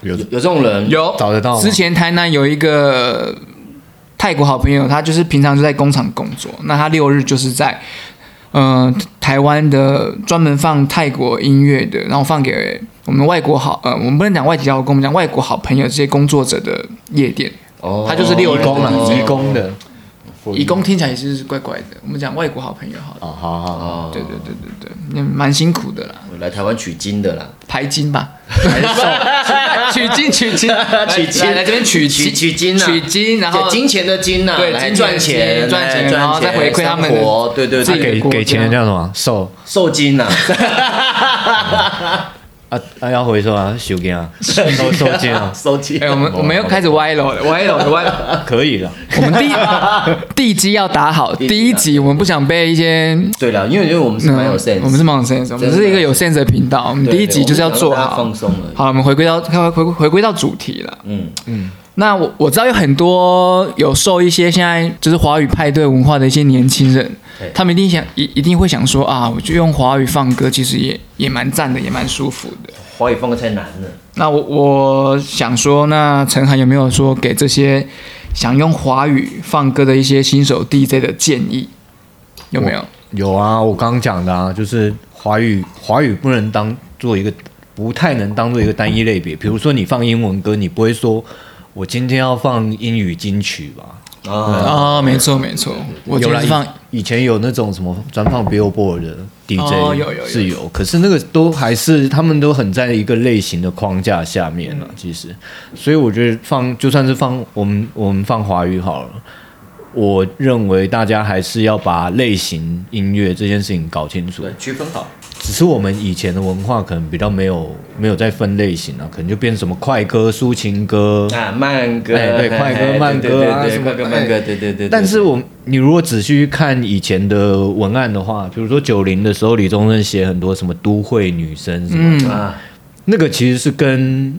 有有这种人有找得到。之前台南有一个。泰国好朋友，他就是平常就在工厂工作，那他六日就是在，嗯、呃，台湾的专门放泰国音乐的，然后放给我们外国好，呃，我们不能讲外籍劳工，我们讲外国好朋友这些工作者的夜店。哦，他就是六日工啊，移工的。移工听起来也是怪怪的。我们讲外国好朋友好了。哦，好好好。对对对对对，蛮辛苦的啦。来台湾取经的啦，排 经吧。取经 取经取经，来这边取取取经取经，然后金钱的金呐，对，来赚钱赚钱，然后再回馈他们活。对对对，给给钱的叫什么？受受精呐。啊啊！要回收啊，收件啊，收收件啊，收件。哎，我们我们又开始歪楼了，歪楼了，歪楼。可以了，我们第地基 要打好。第一集我们不想被一些对了，因为因为我们是蛮有 sense，我们是蛮有 sense，我们是一个有 sense 的频道。我们第一集就是要做好放松了。好，我们回归到回回回归到主题了。嗯嗯。那我我知道有很多有受一些现在就是华语派对文化的一些年轻人，他们一定想一一定会想说啊，我就用华语放歌，其实也也蛮赞的，也蛮舒服的。华语放歌太难了。那我我想说，那陈涵有没有说给这些想用华语放歌的一些新手 DJ 的建议？有没有？有啊，我刚刚讲的啊，就是华语华语不能当做一个不太能当做一个单一类别。比如说你放英文歌，你不会说。我今天要放英语金曲吧？啊，没错没错，我就放以前有那种什么专放 Billboard 的 DJ，有有是有，可是那个都还是他们都很在一个类型的框架下面了，其实，所以我觉得放就算是放我们我们放华语好了，我认为大家还是要把类型音乐这件事情搞清楚，对，区分好。只是我们以前的文化可能比较没有没有在分类型啊，可能就变成什么快歌、抒情歌啊、慢歌，哎，对，快歌、慢歌啊，什么快歌、慢歌，对对对。但是我你如果仔细去看以前的文案的话，比如说九零的时候，李宗盛写很多什么都会女生什么啊，那个其实是跟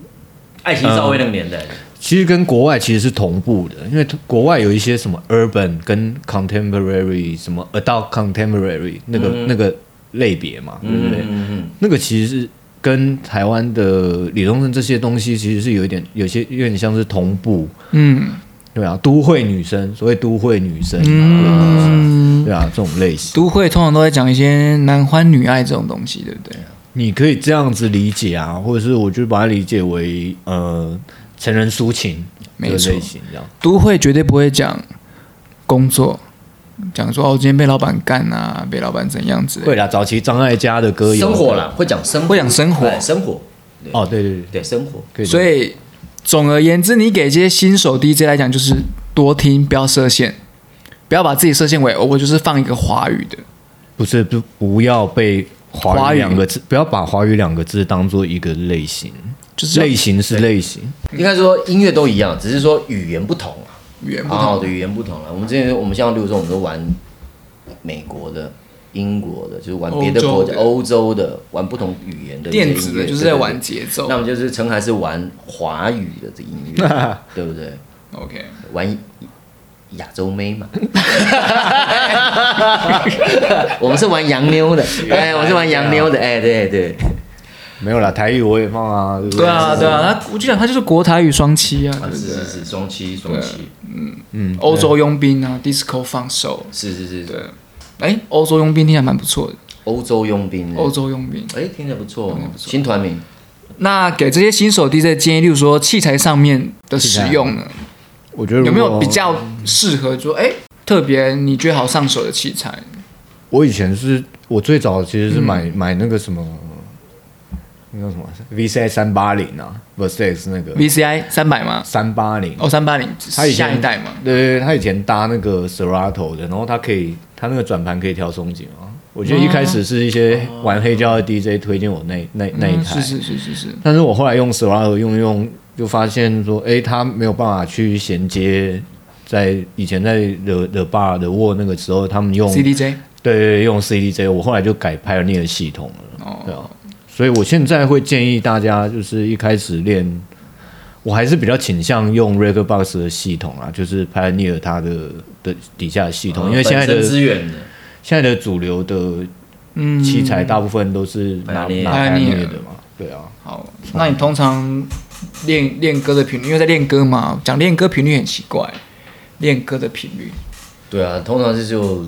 爱情稍微那个年代，其实跟国外其实是同步的，因为国外有一些什么 urban 跟 contemporary 什么 adult contemporary 那个那个。类别嘛，对不对？嗯嗯、那个其实是跟台湾的李宗盛这些东西，其实是有一点，有些有点像是同步。嗯，对啊，都会女生，所谓都会女生，嗯，对啊，这种类型。都会通常都在讲一些男欢女爱这种东西，对不对？你可以这样子理解啊，或者是我就把它理解为呃成人抒情没类型这样。都会绝对不会讲工作。讲说哦，今天被老板干啊，被老板怎样子？会啦，早期张艾嘉的歌有生活啦，会讲生活，会讲生活，生活。哦，对对对对，生活。所以总而言之，你给这些新手 DJ 来讲，就是多听，不要设限，不要把自己设限为哦，我就是放一个华语的。不是，不不要被华语两个字，不要把华语两个字当做一个类型，就是类型是类型。应该说音乐都一样，只是说语言不同。语言不同的语言不同了。我们之前我们像，比如说，我们都玩美国的、英国的，就是玩别的国家、欧洲的，玩不同语言的电子的，就是在玩节奏。那我们就是陈还是玩华语的这音乐，对不对？OK，玩亚洲妹嘛。我们是玩洋妞的，哎，我是玩洋妞的，哎，对对。没有啦，台语我也放啊。对啊，对啊，他我就讲他就是国台语双栖啊。是是是，双栖双栖。嗯嗯，欧洲佣兵啊，disco 放手。是是是，对。哎，欧洲佣兵听起来蛮不错的。欧洲佣兵。欧洲佣兵，哎，听起来不错，新团名。那给这些新手 DJ 建议，例如说器材上面的使用呢？我觉得有没有比较适合说，哎、欸，特别你觉得好上手的器材？我以前是我最早其实是买、嗯、买那个什么，那叫什么 VCI 三八零啊，Versace 那个 VCI 三百吗？三八零哦，三八零，它下一代嘛？对对对，他以前搭那个 Serato 的，然后它可以，它那个转盘可以调松紧啊。我觉得一开始是一些玩黑胶的 DJ 推荐我那那那一台，嗯、是是是是是。但是我后来用 Serato 用用。就发现说，哎、欸，他没有办法去衔接，在以前在 The The Bar 的 Wall 那个时候，他们用 CDJ，对对，用 CDJ。我后来就改 Pioneer 系统了，哦、对啊。所以我现在会建议大家，就是一开始练，我还是比较倾向用 Rekordbox 的系统啊，就是 Pioneer 它的的底下的系统，哦、因为现在的资源的，现在的主流的器材大部分都是拿、嗯、拿 Pioneer 的嘛，对啊。好，那你通常？练练歌的频率，因为在练歌嘛，讲练歌频率很奇怪。练歌的频率，对啊，通常是就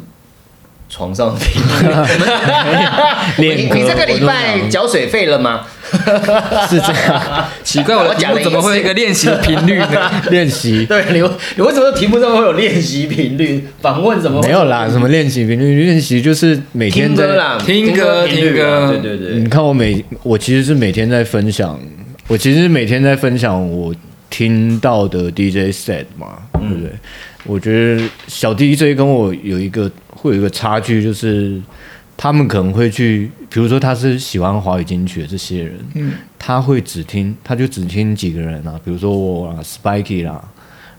床上的频率。你你这个礼拜缴水费了吗？是这样，奇怪，我的题目怎么会有一个练习的频率呢？练习，对你，你为什么题目上会有练习频率？访问什么？没有啦，什么练习频率？练习就是每天在听歌，听歌，对对对。你看我每，我其实是每天在分享。我其实每天在分享我听到的 DJ set 嘛，对不对？我觉得小 DJ 跟我有一个会有一个差距，就是他们可能会去，比如说他是喜欢华语金曲的这些人，嗯，他会只听，他就只听几个人啊，比如说我啊，Spiky 啦。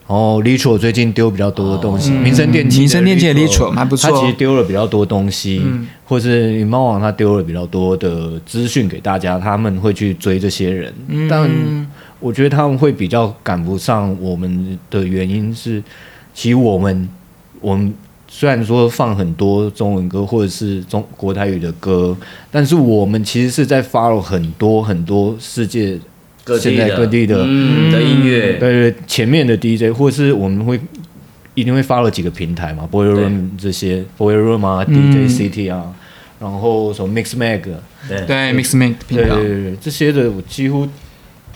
然后 Litro 最近丢比较多的东西，民生电器，民生电器的 Litro 还不错。他其实丢了比较多东西，嗯、或是猫王他丢了比较多的资讯给大家，他们会去追这些人。嗯、但我觉得他们会比较赶不上我们的原因是，其实我们我们虽然说放很多中文歌或者是中国台语的歌，但是我们其实是在 follow 很多很多世界。现在各地的嗯的音乐，对对，前面的 DJ 或者是我们会一定会发了几个平台嘛，Boiler Room 这些，Boiler Room 啊，DJ City 啊，然后什么 Mix Mag，对。对 Mix Mag 对对对，这些的我几乎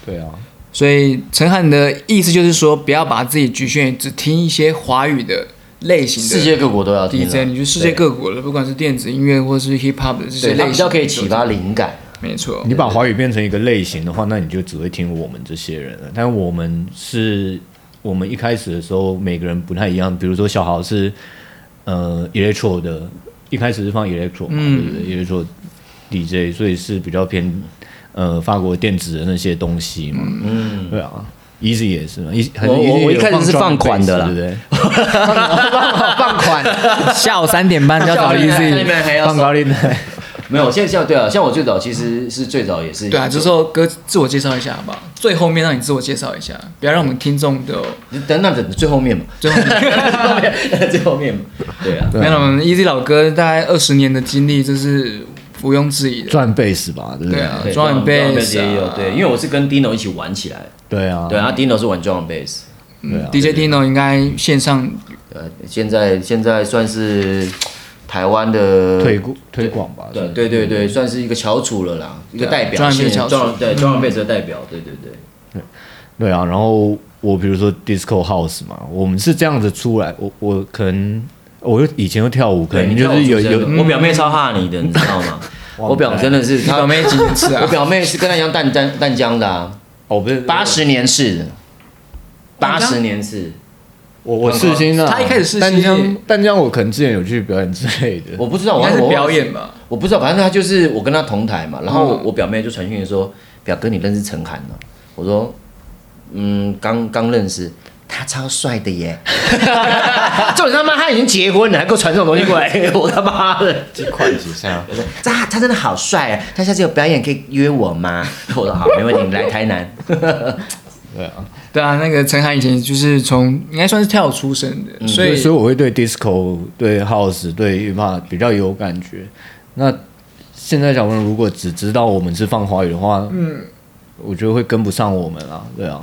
对啊，所以陈汉的意思就是说，不要把自己局限只听一些华语的类型的，世界各国都要 DJ，你就世界各国的，不管是电子音乐或是 Hip Hop 的这些类型，比较可以启发灵感。没错，你把华语变成一个类型的话，那你就只会听我们这些人了。但我们是，我们一开始的时候每个人不太一样。比如说小豪是呃 electro 的，一开始是放 electro 嘛，嗯、对不对？electro DJ，所以是比较偏呃法国电子的那些东西嘛。嗯，对啊，Easy 也是嘛。一我我我一开始是放款的啦，对不对？放款，下午三点半就要找 Easy，放高利贷。没有，现在像对啊，像我最早其实是最早也是对啊，就是说哥自我介绍一下好不好？最后面让你自我介绍一下，不要让我们听众都等那等最后面嘛，最后面。最后面嘛，对啊，没有我们 Easy 老哥大概二十年的经历，就是毋庸置疑的，赚贝斯吧，对啊，赚贝斯也有对，因为我是跟 Dino 一起玩起来，对啊，对啊，Dino 是玩 drum and bass，对啊，DJ Dino 应该线上呃，现在现在算是。台湾的推推广吧，对对对对，算是一个翘楚了啦，一个代表性，对中央贝斯的代表，对对对，对。对啊。然后我比如说 Disco House 嘛，我们是这样子出来，我我可能我以前又跳舞，可能就是有有我表妹超怕你的，你知道吗？我表真的是，她表妹几年次啊？我表妹是跟她一样淡江淡江的啊，哦不是，八十年次，八十年是。我我试新啊，他一开始试新，淡江丹江，我可能之前有去表演之类的，我不知道，我是表演吧，我不知道，反正他就是我跟他同台嘛，然后我表妹就传讯说，表哥你认识陈涵吗？我说，嗯，刚刚认识，他超帅的耶，就你他妈他已经结婚了，还给我传这种东西过来，我他妈的，几块几下，他他真的好帅啊，他下次有表演可以约我吗？我说好，没问题，你来台南。对啊，对啊，那个承翰以前就是从应该算是跳出身的，嗯、所以所以我会对 disco、对 house、对 hip hop 比较有感觉。那现在小朋友如果只知道我们是放华语的话，嗯，我觉得会跟不上我们啊。对啊，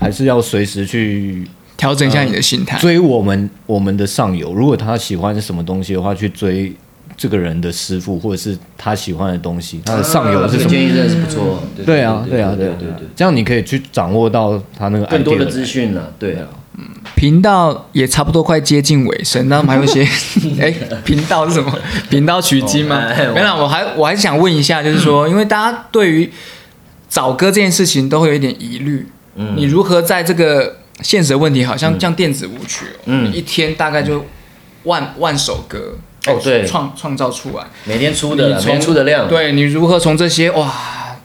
还是要随时去调整一下你的心态，追我们我们的上游。如果他喜欢什么东西的话，去追。这个人的师傅，或者是他喜欢的东西，他的上游是什么？建议真的是不错。对啊，对啊，对对对，这样你可以去掌握到他那个更多的资讯了。对啊，嗯，频道也差不多快接近尾声，那我们还有一些，哎，频道是什么？频道取经吗？哦、没有，我还我还是想问一下，就是说，因为大家对于找歌这件事情都会有一点疑虑，嗯，你如何在这个现实的问题，好像像电子舞曲，嗯，一天大概就万万首歌。哦，对，创创造出来，每天出的，每天出的量，对，你如何从这些哇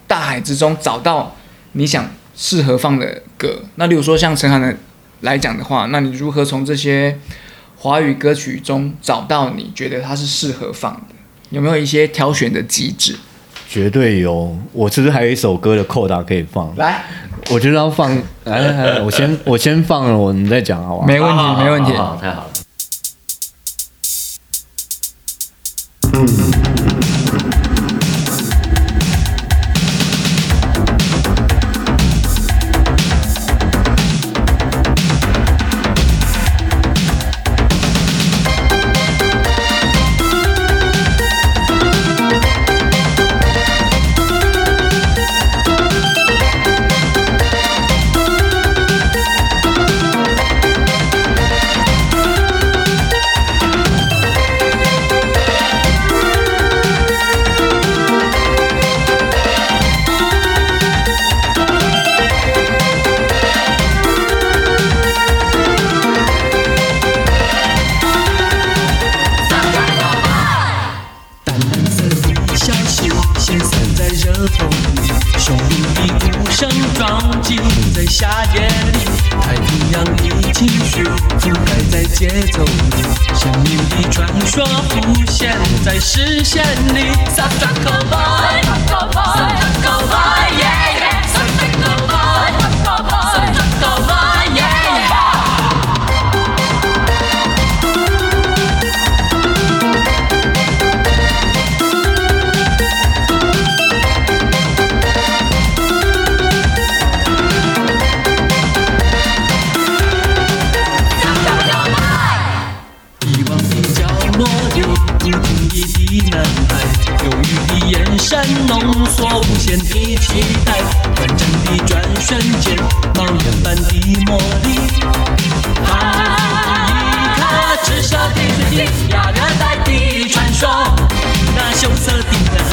大海之中找到你想适合放的歌？那例如说像陈涵的来讲的话，那你如何从这些华语歌曲中找到你觉得它是适合放的？有没有一些挑选的机制？绝对有，我其实还有一首歌的扣打可以放。来，我觉得要放，来来来，我先我先放了，我们再讲好不好？没问题，没问题，好，太好了。夏夜里，太平洋的继续，就还在节奏里，神秘的传说浮现在视线里。Super boy, Super boy, Super boy, yeah. 浓缩无限的期待，万丈的转瞬间，猫眼般的魔力。啊！一颗赤色的水晶，亚热带的传说，那羞涩的男孩，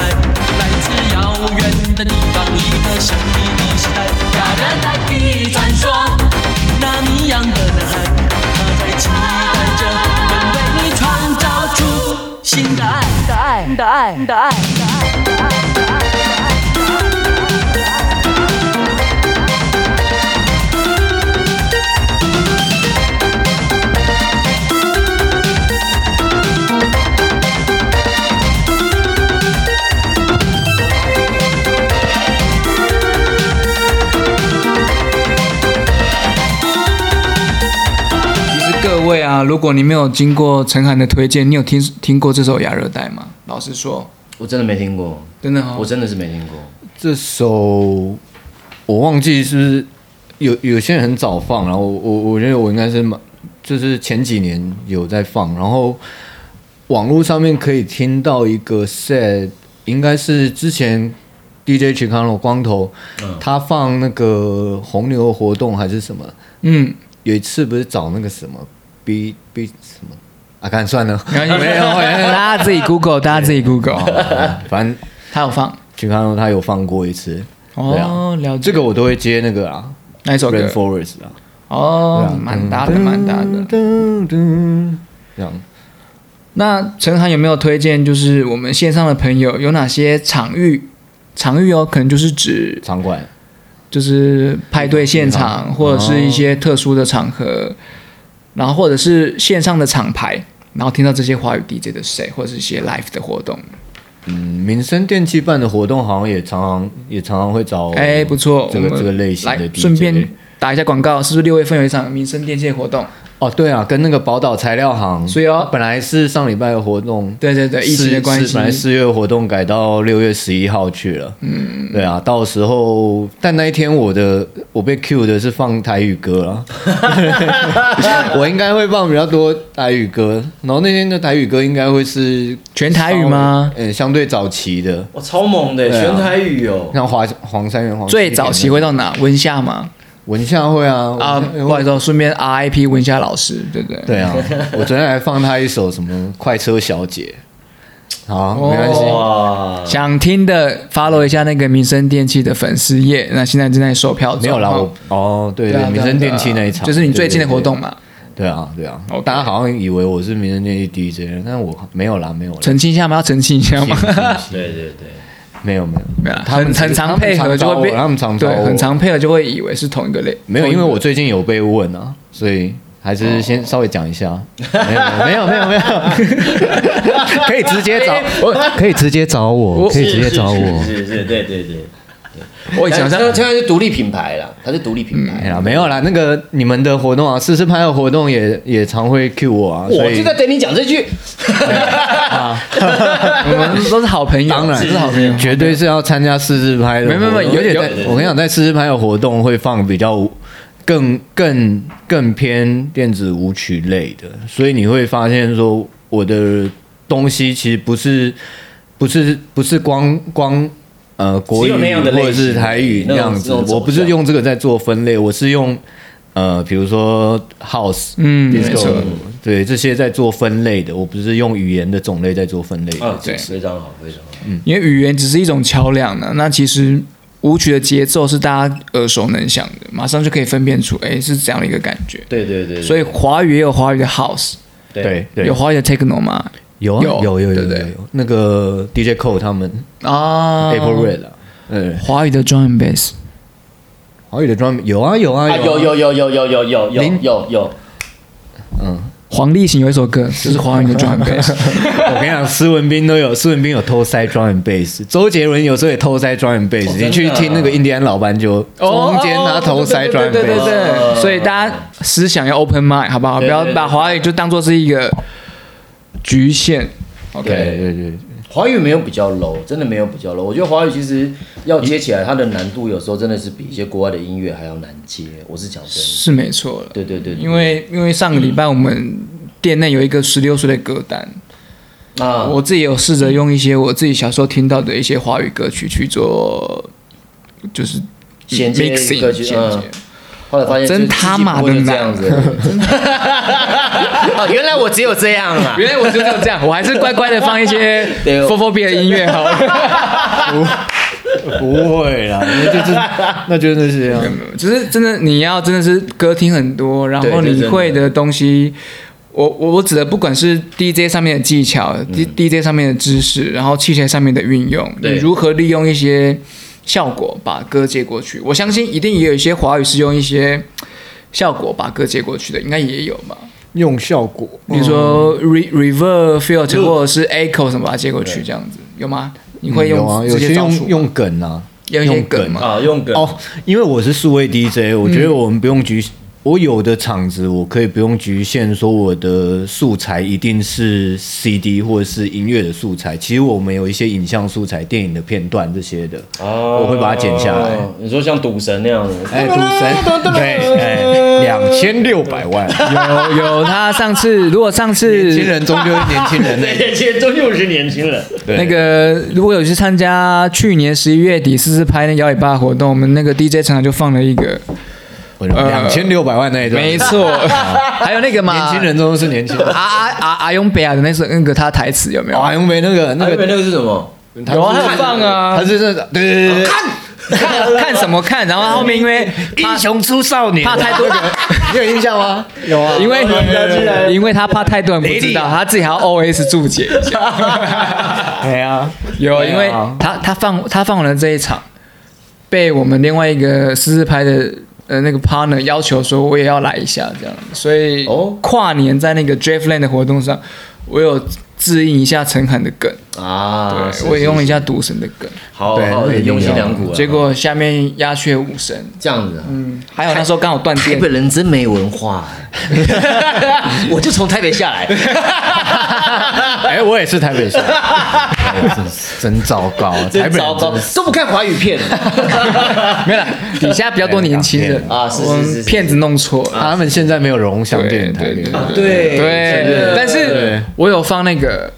来自遥远的地方，一个神秘的时代，亚热带的传说，那迷样的男孩，他在期待着，能为你创造出新的爱的爱。的爱的爱的爱其实各位啊如果你没有经过陈涵的推荐，你有听听过这首《亚热带》吗？老实说，我真的没听过，真的哈、哦，我真的是没听过这首。我忘记是不是有有些人很早放，然后我我我觉得我应该是蛮，就是前几年有在放，然后网络上面可以听到一个 set，应该是之前 DJ Chicano 光头、嗯、他放那个红牛活动还是什么？嗯，有一次不是找那个什么。B B 什么？啊，看算了，没有，大家自己 Google，大家自己 Google，反正他有放，去看到他有放过一次。哦，了解。这个我都会接那个啊，那一首歌？Rainforest 啊。哦，蛮搭的，蛮搭的。这样。那陈涵有没有推荐？就是我们线上的朋友有哪些场域？场域哦，可能就是指场馆，就是派对现场，或者是一些特殊的场合。然后或者是线上的厂牌，然后听到这些华语 DJ 的 set，或者是一些 live 的活动。嗯，民生电器办的活动好像也常常也常常会找，哎，不错，这个这个类型的 DJ。顺便打一下广告，是不是六月份有一场民生电器活动？哦，对啊，跟那个宝岛材料行，所以哦，本来是上礼拜的活动，对对对，疫情的关系，本来四月活动改到六月十一号去了。嗯，对啊，到时候，但那一天我的我被 cue 的是放台语歌了，我应该会放比较多台语歌，然后那天的台语歌应该会是全台语吗？嗯，相对早期的，我，超猛的，全台语哦，像华黄山元黄最早期会到哪？温夏吗？文夏会啊啊，不好意思，顺便 RIP 文夏老师，对不对？对啊，我昨天还放他一首什么《快车小姐》。好，没关系。哇想听的 follow 一下那个民生电器的粉丝页，那现在正在售票中。没有啦，我哦，对对，民生电器那一场，就是你最近的活动嘛。对啊，对啊。大家好像以为我是民生电器 DJ，但我没有啦，没有。澄清一下吗？要澄清一下吗？对 对对，没有没有没有。很很常配合就会被他们常对很常配合就会以为是同一个类。没有，因为我最近有被问啊，所以。还是先稍微讲一下，没有没有没有没有，可以直接找我，可以直接找我，可以直接找我，是是，对对对。我以前现在是独立品牌了，它是独立品牌啦，没有啦。那个你们的活动啊，试试拍的活动也也常会 cue 我啊，我就在等你讲这句。我们都是好朋友，当然是好朋友，绝对是要参加试试拍的。没没没，有点，我跟你讲，在试试拍的活动会放比较。更更更偏电子舞曲类的，所以你会发现说，我的东西其实不是不是不是光光呃国语或者是台语那样子，我不是用这个在做分类，我是用呃比如说 house 嗯 disco 对这些在做分类的，我不是用语言的种类在做分类的，啊对，非常好非常好，嗯，因为语言只是一种桥梁呢，那其实。舞曲的节奏是大家耳熟能详的，马上就可以分辨出，哎，是这样的一个感觉。对对对。所以华语也有华语的 House，对，有华语的 Techno 吗？有啊有有有有有。那个 DJ Cole 他们啊，April Red，嗯，华语的 Drum and Bass，华语的 Drum 有啊有啊有有有有有有有有有有，嗯。黄立行有一首歌，就是华语的 drum and bass。我跟你讲，施文斌都有，施文斌有偷塞 drum and bass。周杰伦有时候也偷塞 drum and bass。你去听那个印第安老班，就中间他偷塞 drum and bass。对对对，所以大家思想要 open mind，好不好？不要把华语就当做是一个局限。OK，对对对。华语没有比较 low，真的没有比较 low。我觉得华语其实要接起来，它的难度有时候真的是比一些国外的音乐还要难接。我是讲真的，是没错了。对对对，因为因为上个礼拜我们店内有一个十六岁的歌单啊，我自己有试着用一些我自己小时候听到的一些华语歌曲去做，就是衔接歌曲。后来发现真他妈的这样子，哦，原来我只有这样啊！原来我只有这样，我还是乖乖的放一些 4fourbeat 的音乐好了。不会啦，那就是那就是这样，就是真的你要真的是歌听很多，然后你会的东西，我我我指的不管是 DJ 上面的技巧，D DJ 上面的知识，然后器材上面的运用，你如何利用一些。效果把歌接过去，我相信一定也有一些华语是用一些效果把歌接过去的，应该也有吧。用效果，比如说 re reverb filter 或者是 echo 什么把它接过去，这样子有吗？你会用有些用用梗啊，用梗啊，用梗。哦，因为我是数位 DJ，我觉得我们不用局。我有的场子，我可以不用局限说我的素材一定是 CD 或者是音乐的素材。其实我们有一些影像素材、电影的片段这些的，哦我会把它剪下来。你说像赌神那样的？哎，赌神，对，哎，两千六百万。有有，他上次如果上次年轻人终究是年轻人，年轻人终究是年轻人。那个如果有去参加去年十一月底试试拍那摇尾巴活动，我们那个 DJ 场就放了一个。两千六百万那一段，没错，还有那个嘛，年轻人都是年轻人。阿阿阿阿勇北亚的那首那个他台词有没有？阿勇北那个那个那个是什么？有啊，很棒啊！他是这对对对对，看看看什么看？然后后面因为 英雄出少年，怕太多人，你有印象吗？有啊，因为因为他怕太多人不知道，他自己还要 OS 注解一下。对啊，有，因为他他放他放完了这一场，被我们另外一个私自拍的。呃，那个 partner 要求说我也要来一下这样，所以跨年在那个 Driftland 的活动上，我有致应一下陈汉的梗。啊，对，我也用了一下赌神的梗，好，对，用心良苦。结果下面鸦雀无声，这样子，嗯，还有那时候刚好断电，台北人真没文化，我就从台北下来，哎，我也是台北下来。真糟糕，真糟糕，都不看华语片，没了。底下比较多年轻人。啊，是是是，骗子弄错，他们现在没有荣祥电台，对对，但是我有放那个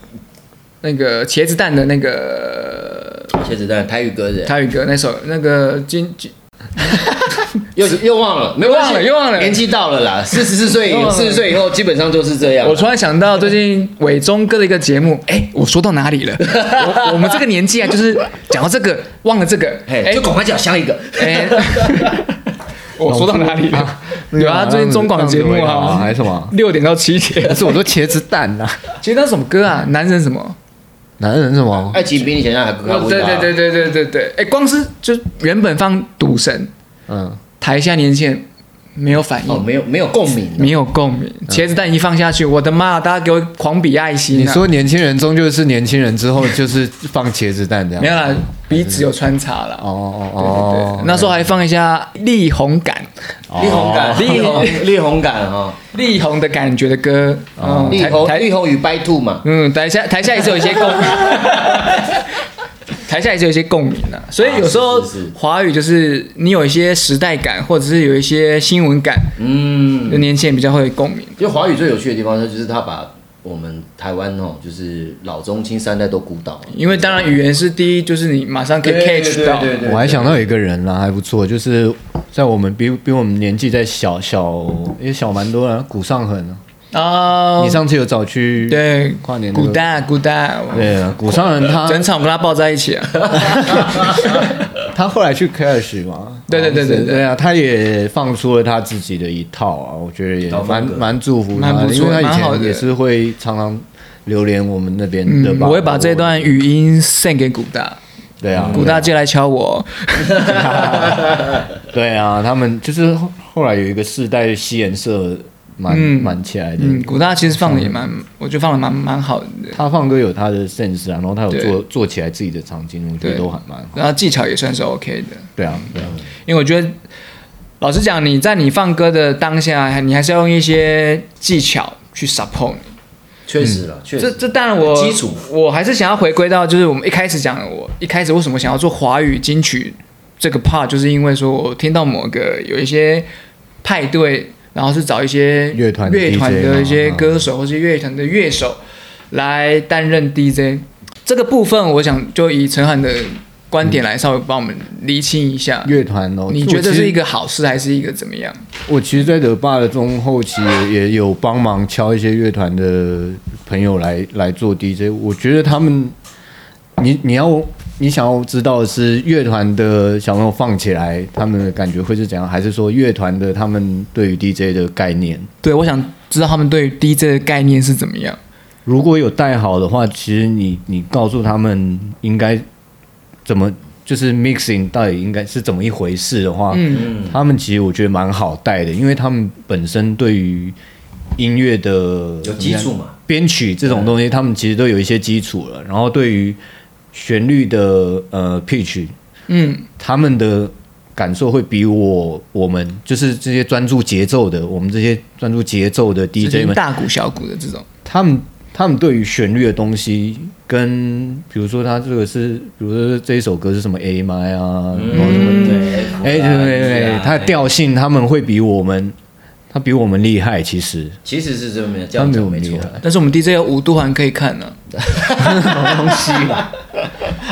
那个茄子蛋的那个茄子蛋台语歌的台语歌那首那个金金 又又忘了，没忘了，又忘了，年纪到了啦，四十四岁，四十岁以后基本上就是这样。我突然想到最近伟忠哥的一个节目，哎，我说到哪里了？我我们这个年纪啊，就是讲到这个忘了这个，哎，就赶快讲下一个。哎，我说到哪里了？有啊，最近中广节目啊，还是什么？六点到七点。但是我说茄子蛋呐，茄子蛋什么歌啊？男人什么？男人什么？爱情比你想象还高。对对对对对对对。哎，光是就原本放赌神，嗯。台下年轻人没有反应，哦、没有没有共鸣，没有共鸣。茄子蛋一放下去，我的妈！大家给我狂比爱心、啊。你说年轻人终究是年轻人，之后就是放茄子蛋这样。没有啦，鼻子有穿插了。哦哦哦，那时候还放一下力宏感，力宏感，力宏力宏感哈，力宏的感觉的歌。哦，力宏力宏与白兔嘛。嗯，台下 台下也是有一些共鸣。台下也是有一些共鸣的，所以有时候华语就是你有一些时代感，或者是有一些新闻感，嗯，就年轻人比较会共鸣。因为华语最有趣的地方，就是他把我们台湾哦，就是老中青三代都孤岛。因为当然语言是第一，就是你马上可以 catch 到。我还想到有一个人啦，还不错，就是在我们比比我们年纪再小小也小蛮多啊，古尚恒。哦，你上次有找去对跨年古代古代。对啊，古尚仁他 整场跟他抱在一起啊，他后来去 Clash 嘛，对对对对对。啊，他也放出了他自己的一套啊，我觉得也蛮蛮祝福他的，因为他以前也是会常常留连我们那边的吧。我会把这段语音 send 给古大，对啊，古大借来敲我，对啊，他们就是后来有一个世代吸颜色。蛮蛮起来的，嗯，古大其实放的也蛮，我觉得放的蛮蛮好的。他放歌有他的 sense 啊，然后他有做做起来自己的场景，我觉得都还蛮好。然后技巧也算是 OK 的。对啊，对啊，因为我觉得，老实讲，你在你放歌的当下，你还是要用一些技巧去 support 你。确实了，确实。这这当然我基础，我还是想要回归到，就是我们一开始讲的，我一开始为什么想要做华语金曲这个 part，就是因为说我听到某个有一些派对。然后是找一些乐团乐团的一些歌手或是乐团的乐手来担任 DJ，这个部分我想就以陈汉的观点来稍微帮我们厘清一下。乐团哦，你觉得是一个好事还是一个怎么样？我其实，在德爸的中后期也有帮忙敲一些乐团的朋友来来做 DJ，我觉得他们，你你要。你想要知道的是乐团的小朋友放起来，他们的感觉会是怎样？还是说乐团的他们对于 DJ 的概念？对，我想知道他们对于 DJ 的概念是怎么样。如果有带好的话，其实你你告诉他们应该怎么，就是 mixing 到底应该是怎么一回事的话，嗯。嗯，他们其实我觉得蛮好带的，因为他们本身对于音乐的有基础嘛，编曲这种东西，他们其实都有一些基础了。然后对于旋律的呃 pitch，嗯，他们的感受会比我我们就是这些专注节奏的，我们这些专注节奏的 DJ 们，大鼓小鼓的这种，他们他们对于旋律的东西，跟比如说他这个是，比如说这一首歌是什么 A 麦啊，然后什么对，哎对对对，它的调性他们会比我们。他比我们厉害，其实其实是这么样，他没有没错。但是我们 DJ 有五度环可以看呢，什么东西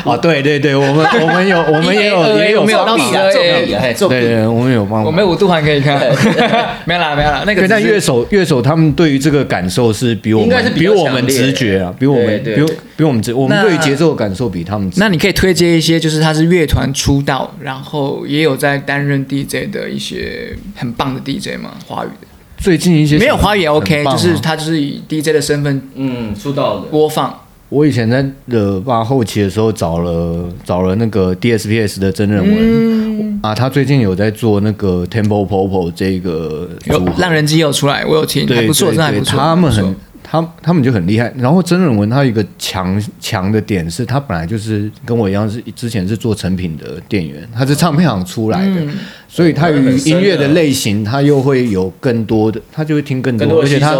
啊？啊，对对对，我们我们有我们也有 也有没有到十二 A？对对，我们有帮。我们五度环可以看，没啦没啦。那个但乐手乐手他们对于这个感受是比我们比我们直觉啊，比我们比比我们直，我们对于节奏的感受比他们。那你可以推荐一些，就是他是乐团出道，然后也有在担任 DJ 的一些很棒的 DJ 吗？华语的。最近一些没有华语也 OK，就是他就是以 DJ 的身份嗯出道的播放。我以前在的吧后期的时候找了找了那个 DSPS 的曾仁文、嗯、啊，他最近有在做那个 Temple Popo 这个有浪人机有出来，我有听，还不错，真的还不错。他们很。他他们就很厉害，然后曾仁文他有一个强强的点是，他本来就是跟我一样是之前是做成品的店员，他是唱片行出来的，嗯、所以他与音乐的类型他又会有更多的，他就会听更多，更多而且他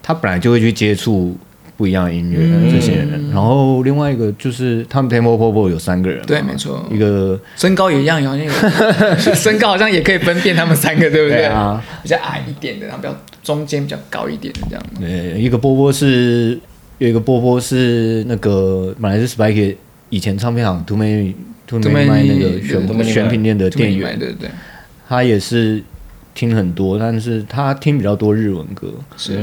他本来就会去接触。不一样的音乐，嗯、这些人，然后另外一个就是他们 Tempo Popo 有三个人，对，没错，一个身高也一样，有那个 身高好像也可以分辨他们三个，对不对？对啊，比较矮一点的，然后比较中间比较高一点的这样。对，一个波波是有一个波波是那个本来是 Spike 以前唱片行 Too Many Too Many Minds 那个选选品店的店员，对对对，他也是听很多，但是他听比较多日文歌，是，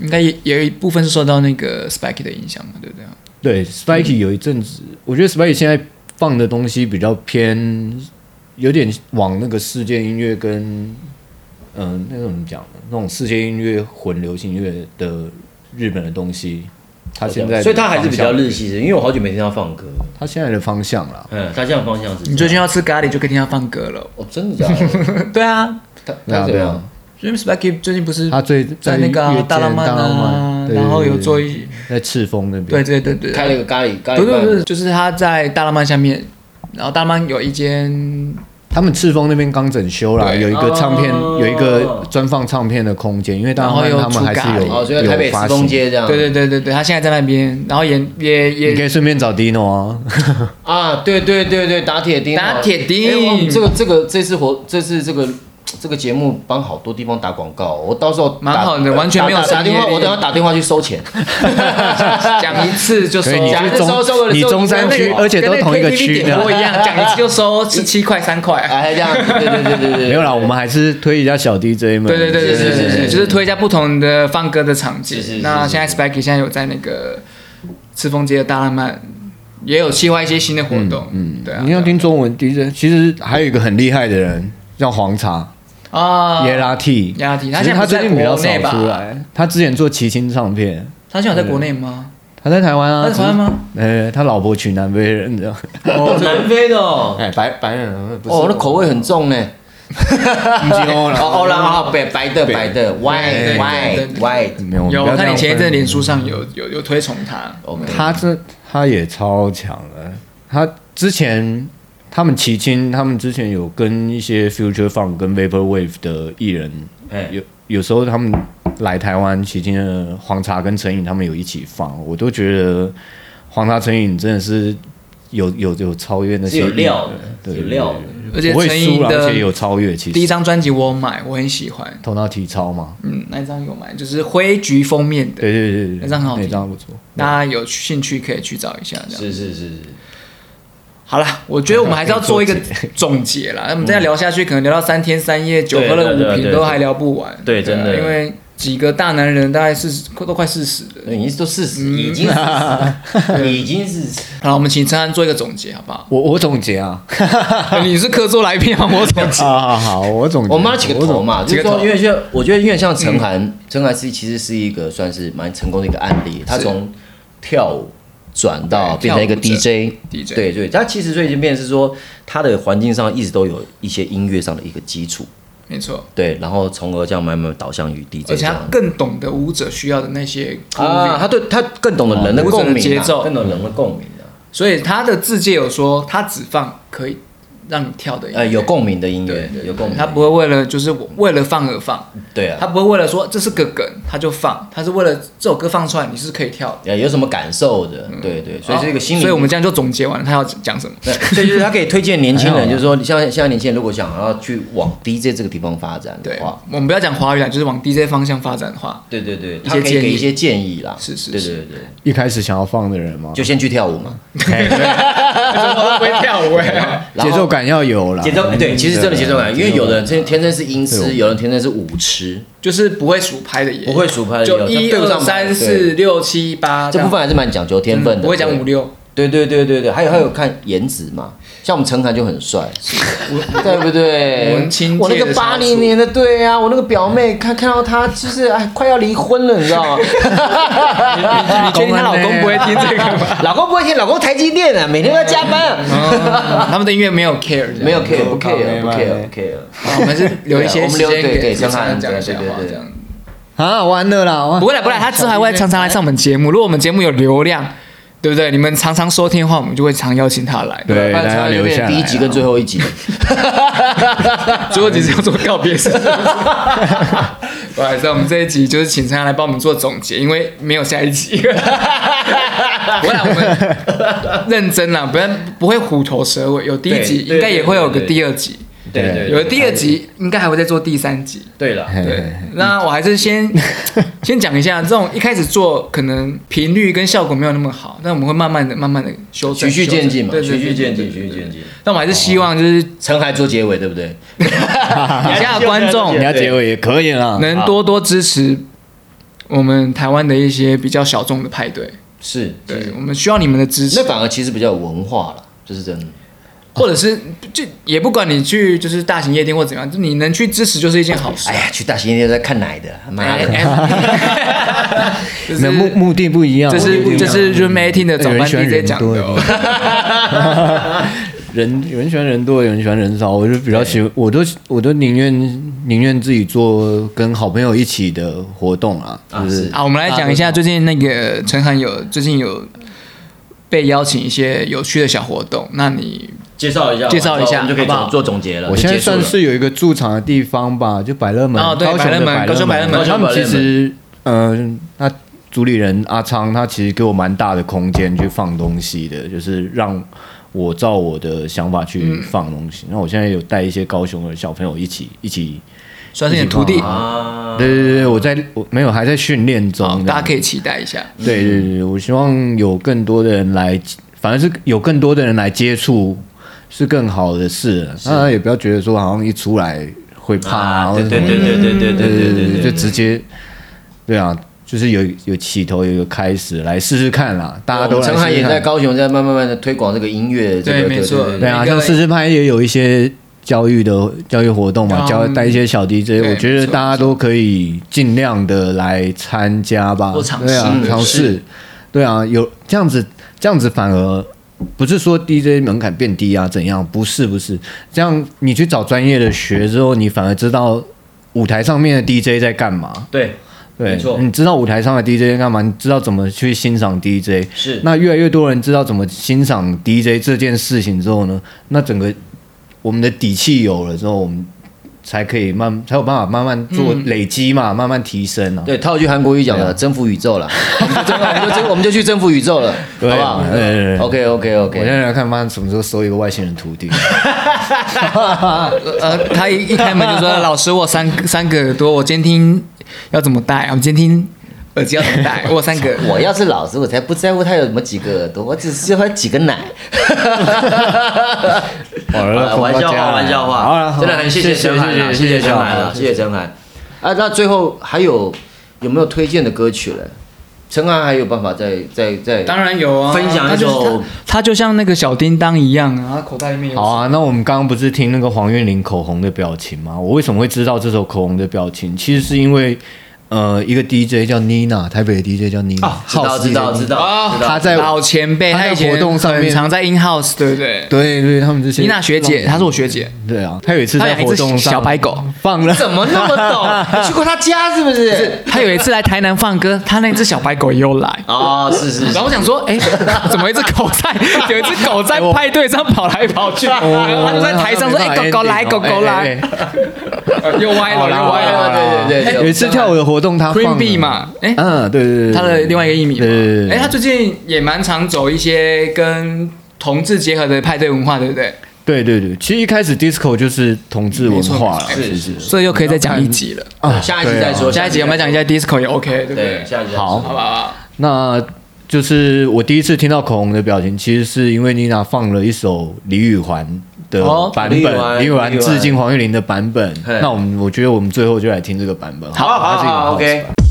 应该也有一部分是受到那个 Spiky 的影响嘛，对不对？对，Spiky 有一阵子，我觉得 Spiky 现在放的东西比较偏，有点往那个世界音乐跟，嗯、呃，那种怎么讲呢？那种世界音乐混流行乐的日本的东西。他现在，所以他还是比较日系的，因为我好久没听他放歌。他现在的方向啦，嗯，他现在方向是。你最近要吃咖喱，就可以听他放歌了。哦，真的假的？对啊，他他怎样？James Blackie 最近不是他最在那个大浪漫啊，然后有做一在赤峰那边，对对对对，开了一个咖喱咖喱。不是不是，就是他在大浪漫下面，然后大浪漫有一间。他们赤峰那边刚整修了，有一个唱片，有一个专放唱片的空间，因为当时他们还是有，哦，所以台北赤峰街这样。对对对对对，他现在在那边，然后也也也，你可以顺便找 Dino 啊。啊，对对对对，打铁钉，打铁钉。这个这个这次活，这次这个。这个节目帮好多地方打广告，我到时候蛮好的，完全没有打电话，我等下打电话去收钱，讲一次就收，讲一次收收了，你中山区，而且都同一个区的，不一样，讲一次就收 十七块三块，哎，这样，对对对对对，没有啦，我们还是推一下小 DJ 们，对对对对对对，就是推一下不同的放歌的场景。那现在 Spiky 现在有在那个赤峰街的大浪漫，也有计划一些新的活动，嗯，对啊。你要听中文 DJ，其实还有一个很厉害的人叫黄茶。啊，耶拉 T，耶拉 T，他现在最近比较少出来。他之前做齐秦唱片，他现在在国内吗？他在台湾啊。在台湾吗？呃，他老婆娶南非人，你知道？哦，南非的哦，哎，白白人，哦，那口味很重呢。哦，欧啦，哦，白白的白的，white white white，没有。有，我看你前一阵脸书上有有有推崇他，他这他也超强了，他之前。他们齐秦，他们之前有跟一些 Future Funk 跟 Vaporwave 的艺人，欸、有有时候他们来台湾，齐秦的黄茶跟陈颖他们有一起放，我都觉得黄茶陈颖真的是有有有超越那些有料的，对，有料的，而且陈颖的而且有超越，其实。第一张专辑我买，我很喜欢，头脑体操嘛，嗯，那张有买，就是灰橘封面的，对对对对，那张很好听，那张不错，大家有兴趣可以去找一下，这样。是是是是。好了，我觉得我们还是要做一个 总结啦。那我们再聊下去，可能聊到三天三夜，酒喝了五瓶都还聊不完。对，真的，因为几个大男人大概四十，都快四十了，已经都四十，已经 已经是。好，我们请陈涵做一个总结，好不好？我我总结啊，你是客座来宾啊，我总结。好好好，我总结。我们要起个头嘛，就是说，因为就我觉得，因为像承翰，承翰是其实是一个算是蛮成功的一个案例，他从跳舞。转到变成一个 DJ，DJ 对对，他其实最近变是说，他的环境上一直都有一些音乐上的一个基础，没错，对，然后从而这样慢慢导向于 DJ，而且他更懂得舞者需要的那些啊，他对他更懂得人的共鸣节奏，更懂人的共鸣的，所以他的自介有说，他只放可以。让你跳的音乐，呃，有共鸣的音乐，有共鸣。他不会为了就是为了放而放，对啊，他不会为了说这是个梗他就放，他是为了这首歌放出来你是可以跳的，有什么感受的，对对，所以这个心理，所以我们这样就总结完了，他要讲什么？对，所以就是他可以推荐年轻人，就是说像现在年轻人如果想要去往 DJ 这个地方发展的话，我们不要讲华语啦，就是往 DJ 方向发展的话，对对对，他可以给一些建议啦，是是，对对对，一开始想要放的人嘛，就先去跳舞嘛，我 不会跳舞，节奏感要有了。对，其实真的节奏感，因为有的人天天生是音痴，有人天生是舞痴，就是不会数拍的也，不会数拍的，就一二三四六七八，这部分还是蛮讲究天分的，不会讲五六。对对对对对，还有还有看颜值嘛，像我们承翰就很帅，对不对？文青，我那个八零年的，对啊，我那个表妹看看到他就是哎，快要离婚了，你知道吗？你确定她老公不会听这个吗？老公不会听，老公台积电啊，每天都要加班。他们的音乐没有 care，没有 care，不 care，不 care，不 care。我们是留一些时间给承翰讲一下话，这样。啊，完了啦！不会来，不会来，他之后还会常常来上我们节目。如果我们节目有流量。对不对？你们常常收听的话，我们就会常邀请他来。对，大家留下第一集跟最后一集，最后一集是要做告别式。不好意思，我们这一集就是请承翰来帮我们做总结，因为没有下一集。不然我们认真啦，不然不会虎头蛇尾。有第一集，应该也会有个第二集。对对，有了第二集，应该还会再做第三集。对了，对，那我还是先 先讲一下，这种一开始做可能频率跟效果没有那么好，但我们会慢慢的、慢慢的修正，循序渐进嘛，循序渐进，循序渐进。但我还是希望就是陈海做结尾，对不对？底下的观众，你要结尾也可以啦，能多多支持我们台湾的一些比较小众的派对。是，对，我们需要你们的支持。那反而其实比较有文化了，就是真的。或者是就也不管你去就是大型夜店或怎样，就你能去支持就是一件好事。哎呀，去大型夜店在看奶的，妈的，那 目目的不一样。这是这是 Room 18的早班 DJ 讲的。人有人喜欢人多，有人喜欢人少，我就比较喜欢，我都我都宁愿宁愿自己做跟好朋友一起的活动啊。就是啊，我们来讲一下最近那个陈涵有最近有被邀请一些有趣的小活动，那你。介绍一下，介绍一下，就可以做总结了。我现在算是有一个驻场的地方吧，就百乐门，哦，对，百乐门，高雄百乐门。他们其实，嗯，那主理人阿昌，他其实给我蛮大的空间去放东西的，就是让我照我的想法去放东西。那我现在有带一些高雄的小朋友一起一起，算是你的徒弟啊。对对对，我在我没有还在训练中，大家可以期待一下。对对对，我希望有更多的人来，反正是有更多的人来接触。是更好的事，当然也不要觉得说好像一出来会怕，对对对对对对对对对，就直接，对。啊，就是有有起头有一个开始，来试试看啦，大家都来。陈海也在高雄在慢慢慢的推广这个音乐，对，没错，对啊，像试试拍也有一些教育的教育活动嘛，教带一些小 DJ，我觉得大家都可以尽量的来参加吧，对啊，尝试，对啊，有这样子这样子反而。不是说 DJ 门槛变低啊，怎样？不是，不是这样。你去找专业的学之后，你反而知道舞台上面的 DJ 在干嘛。对，对，没错。你知道舞台上的 DJ 在干嘛？你知道怎么去欣赏 DJ。是。那越来越多人知道怎么欣赏 DJ 这件事情之后呢？那整个我们的底气有了之后，我们。才可以慢，才有办法慢慢做累积嘛，嗯、慢慢提升啊。对，套句韩国语讲的，征服宇宙了。我们就我们就去征服宇宙了，好不好？OK OK OK。我现在来看，妈什么时候收一个外星人徒弟？呃，他一一开门就说：“老师，我三三个耳朵，我监听要怎么戴？我监听。”耳机要怎么戴？我三个。我要是老师，我才不在乎他有什么几个耳朵，我只是要他几个奶。玩笑话，玩笑话。真的很谢谢陈海，谢谢陈海了，谢谢陈海。啊，那最后还有有没有推荐的歌曲嘞？陈海还有办法再再再？当然有啊，分享一首。他就像那个小叮当一样啊，他口袋里面有。好啊，那我们刚刚不是听那个黄韵玲口红的表情吗？我为什么会知道这首口红的表情？其实是因为。呃，一个 DJ 叫 Nina，台北的 DJ 叫 Nina，知道知道知道，他在老前辈，他在活动上面常在 In House，对不对？对对，他们这些 Nina 学姐，她是我学姐。对啊，她有一次在活动上，小白狗放了，怎么那么懂？你去过他家是不是？他有一次来台南放歌，他那只小白狗也有来。哦，是是。然后我想说，哎，怎么一只狗在？有一只狗在派对上跑来跑去，他就在台上说：“哎，狗狗来，狗狗来。”又歪了，又歪了，对对对。有一次跳舞的活动，他放。嘛，哎，嗯，对对对，他的另外一个艺名，对，哎，他最近也蛮常走一些跟同志结合的派对文化，对不对？对对对，其实一开始 disco 就是同志文化了，是是，所以又可以再讲一集了。啊，下一集再说，下一集我们讲一下 disco 也 OK，对不对？下一集好，好吧，那就是我第一次听到口红的表情，其实是因为妮娜放了一首李宇环的版本，李宇环致敬黄玉玲的版本，那我们我觉得我们最后就来听这个版本，好，好，好，OK。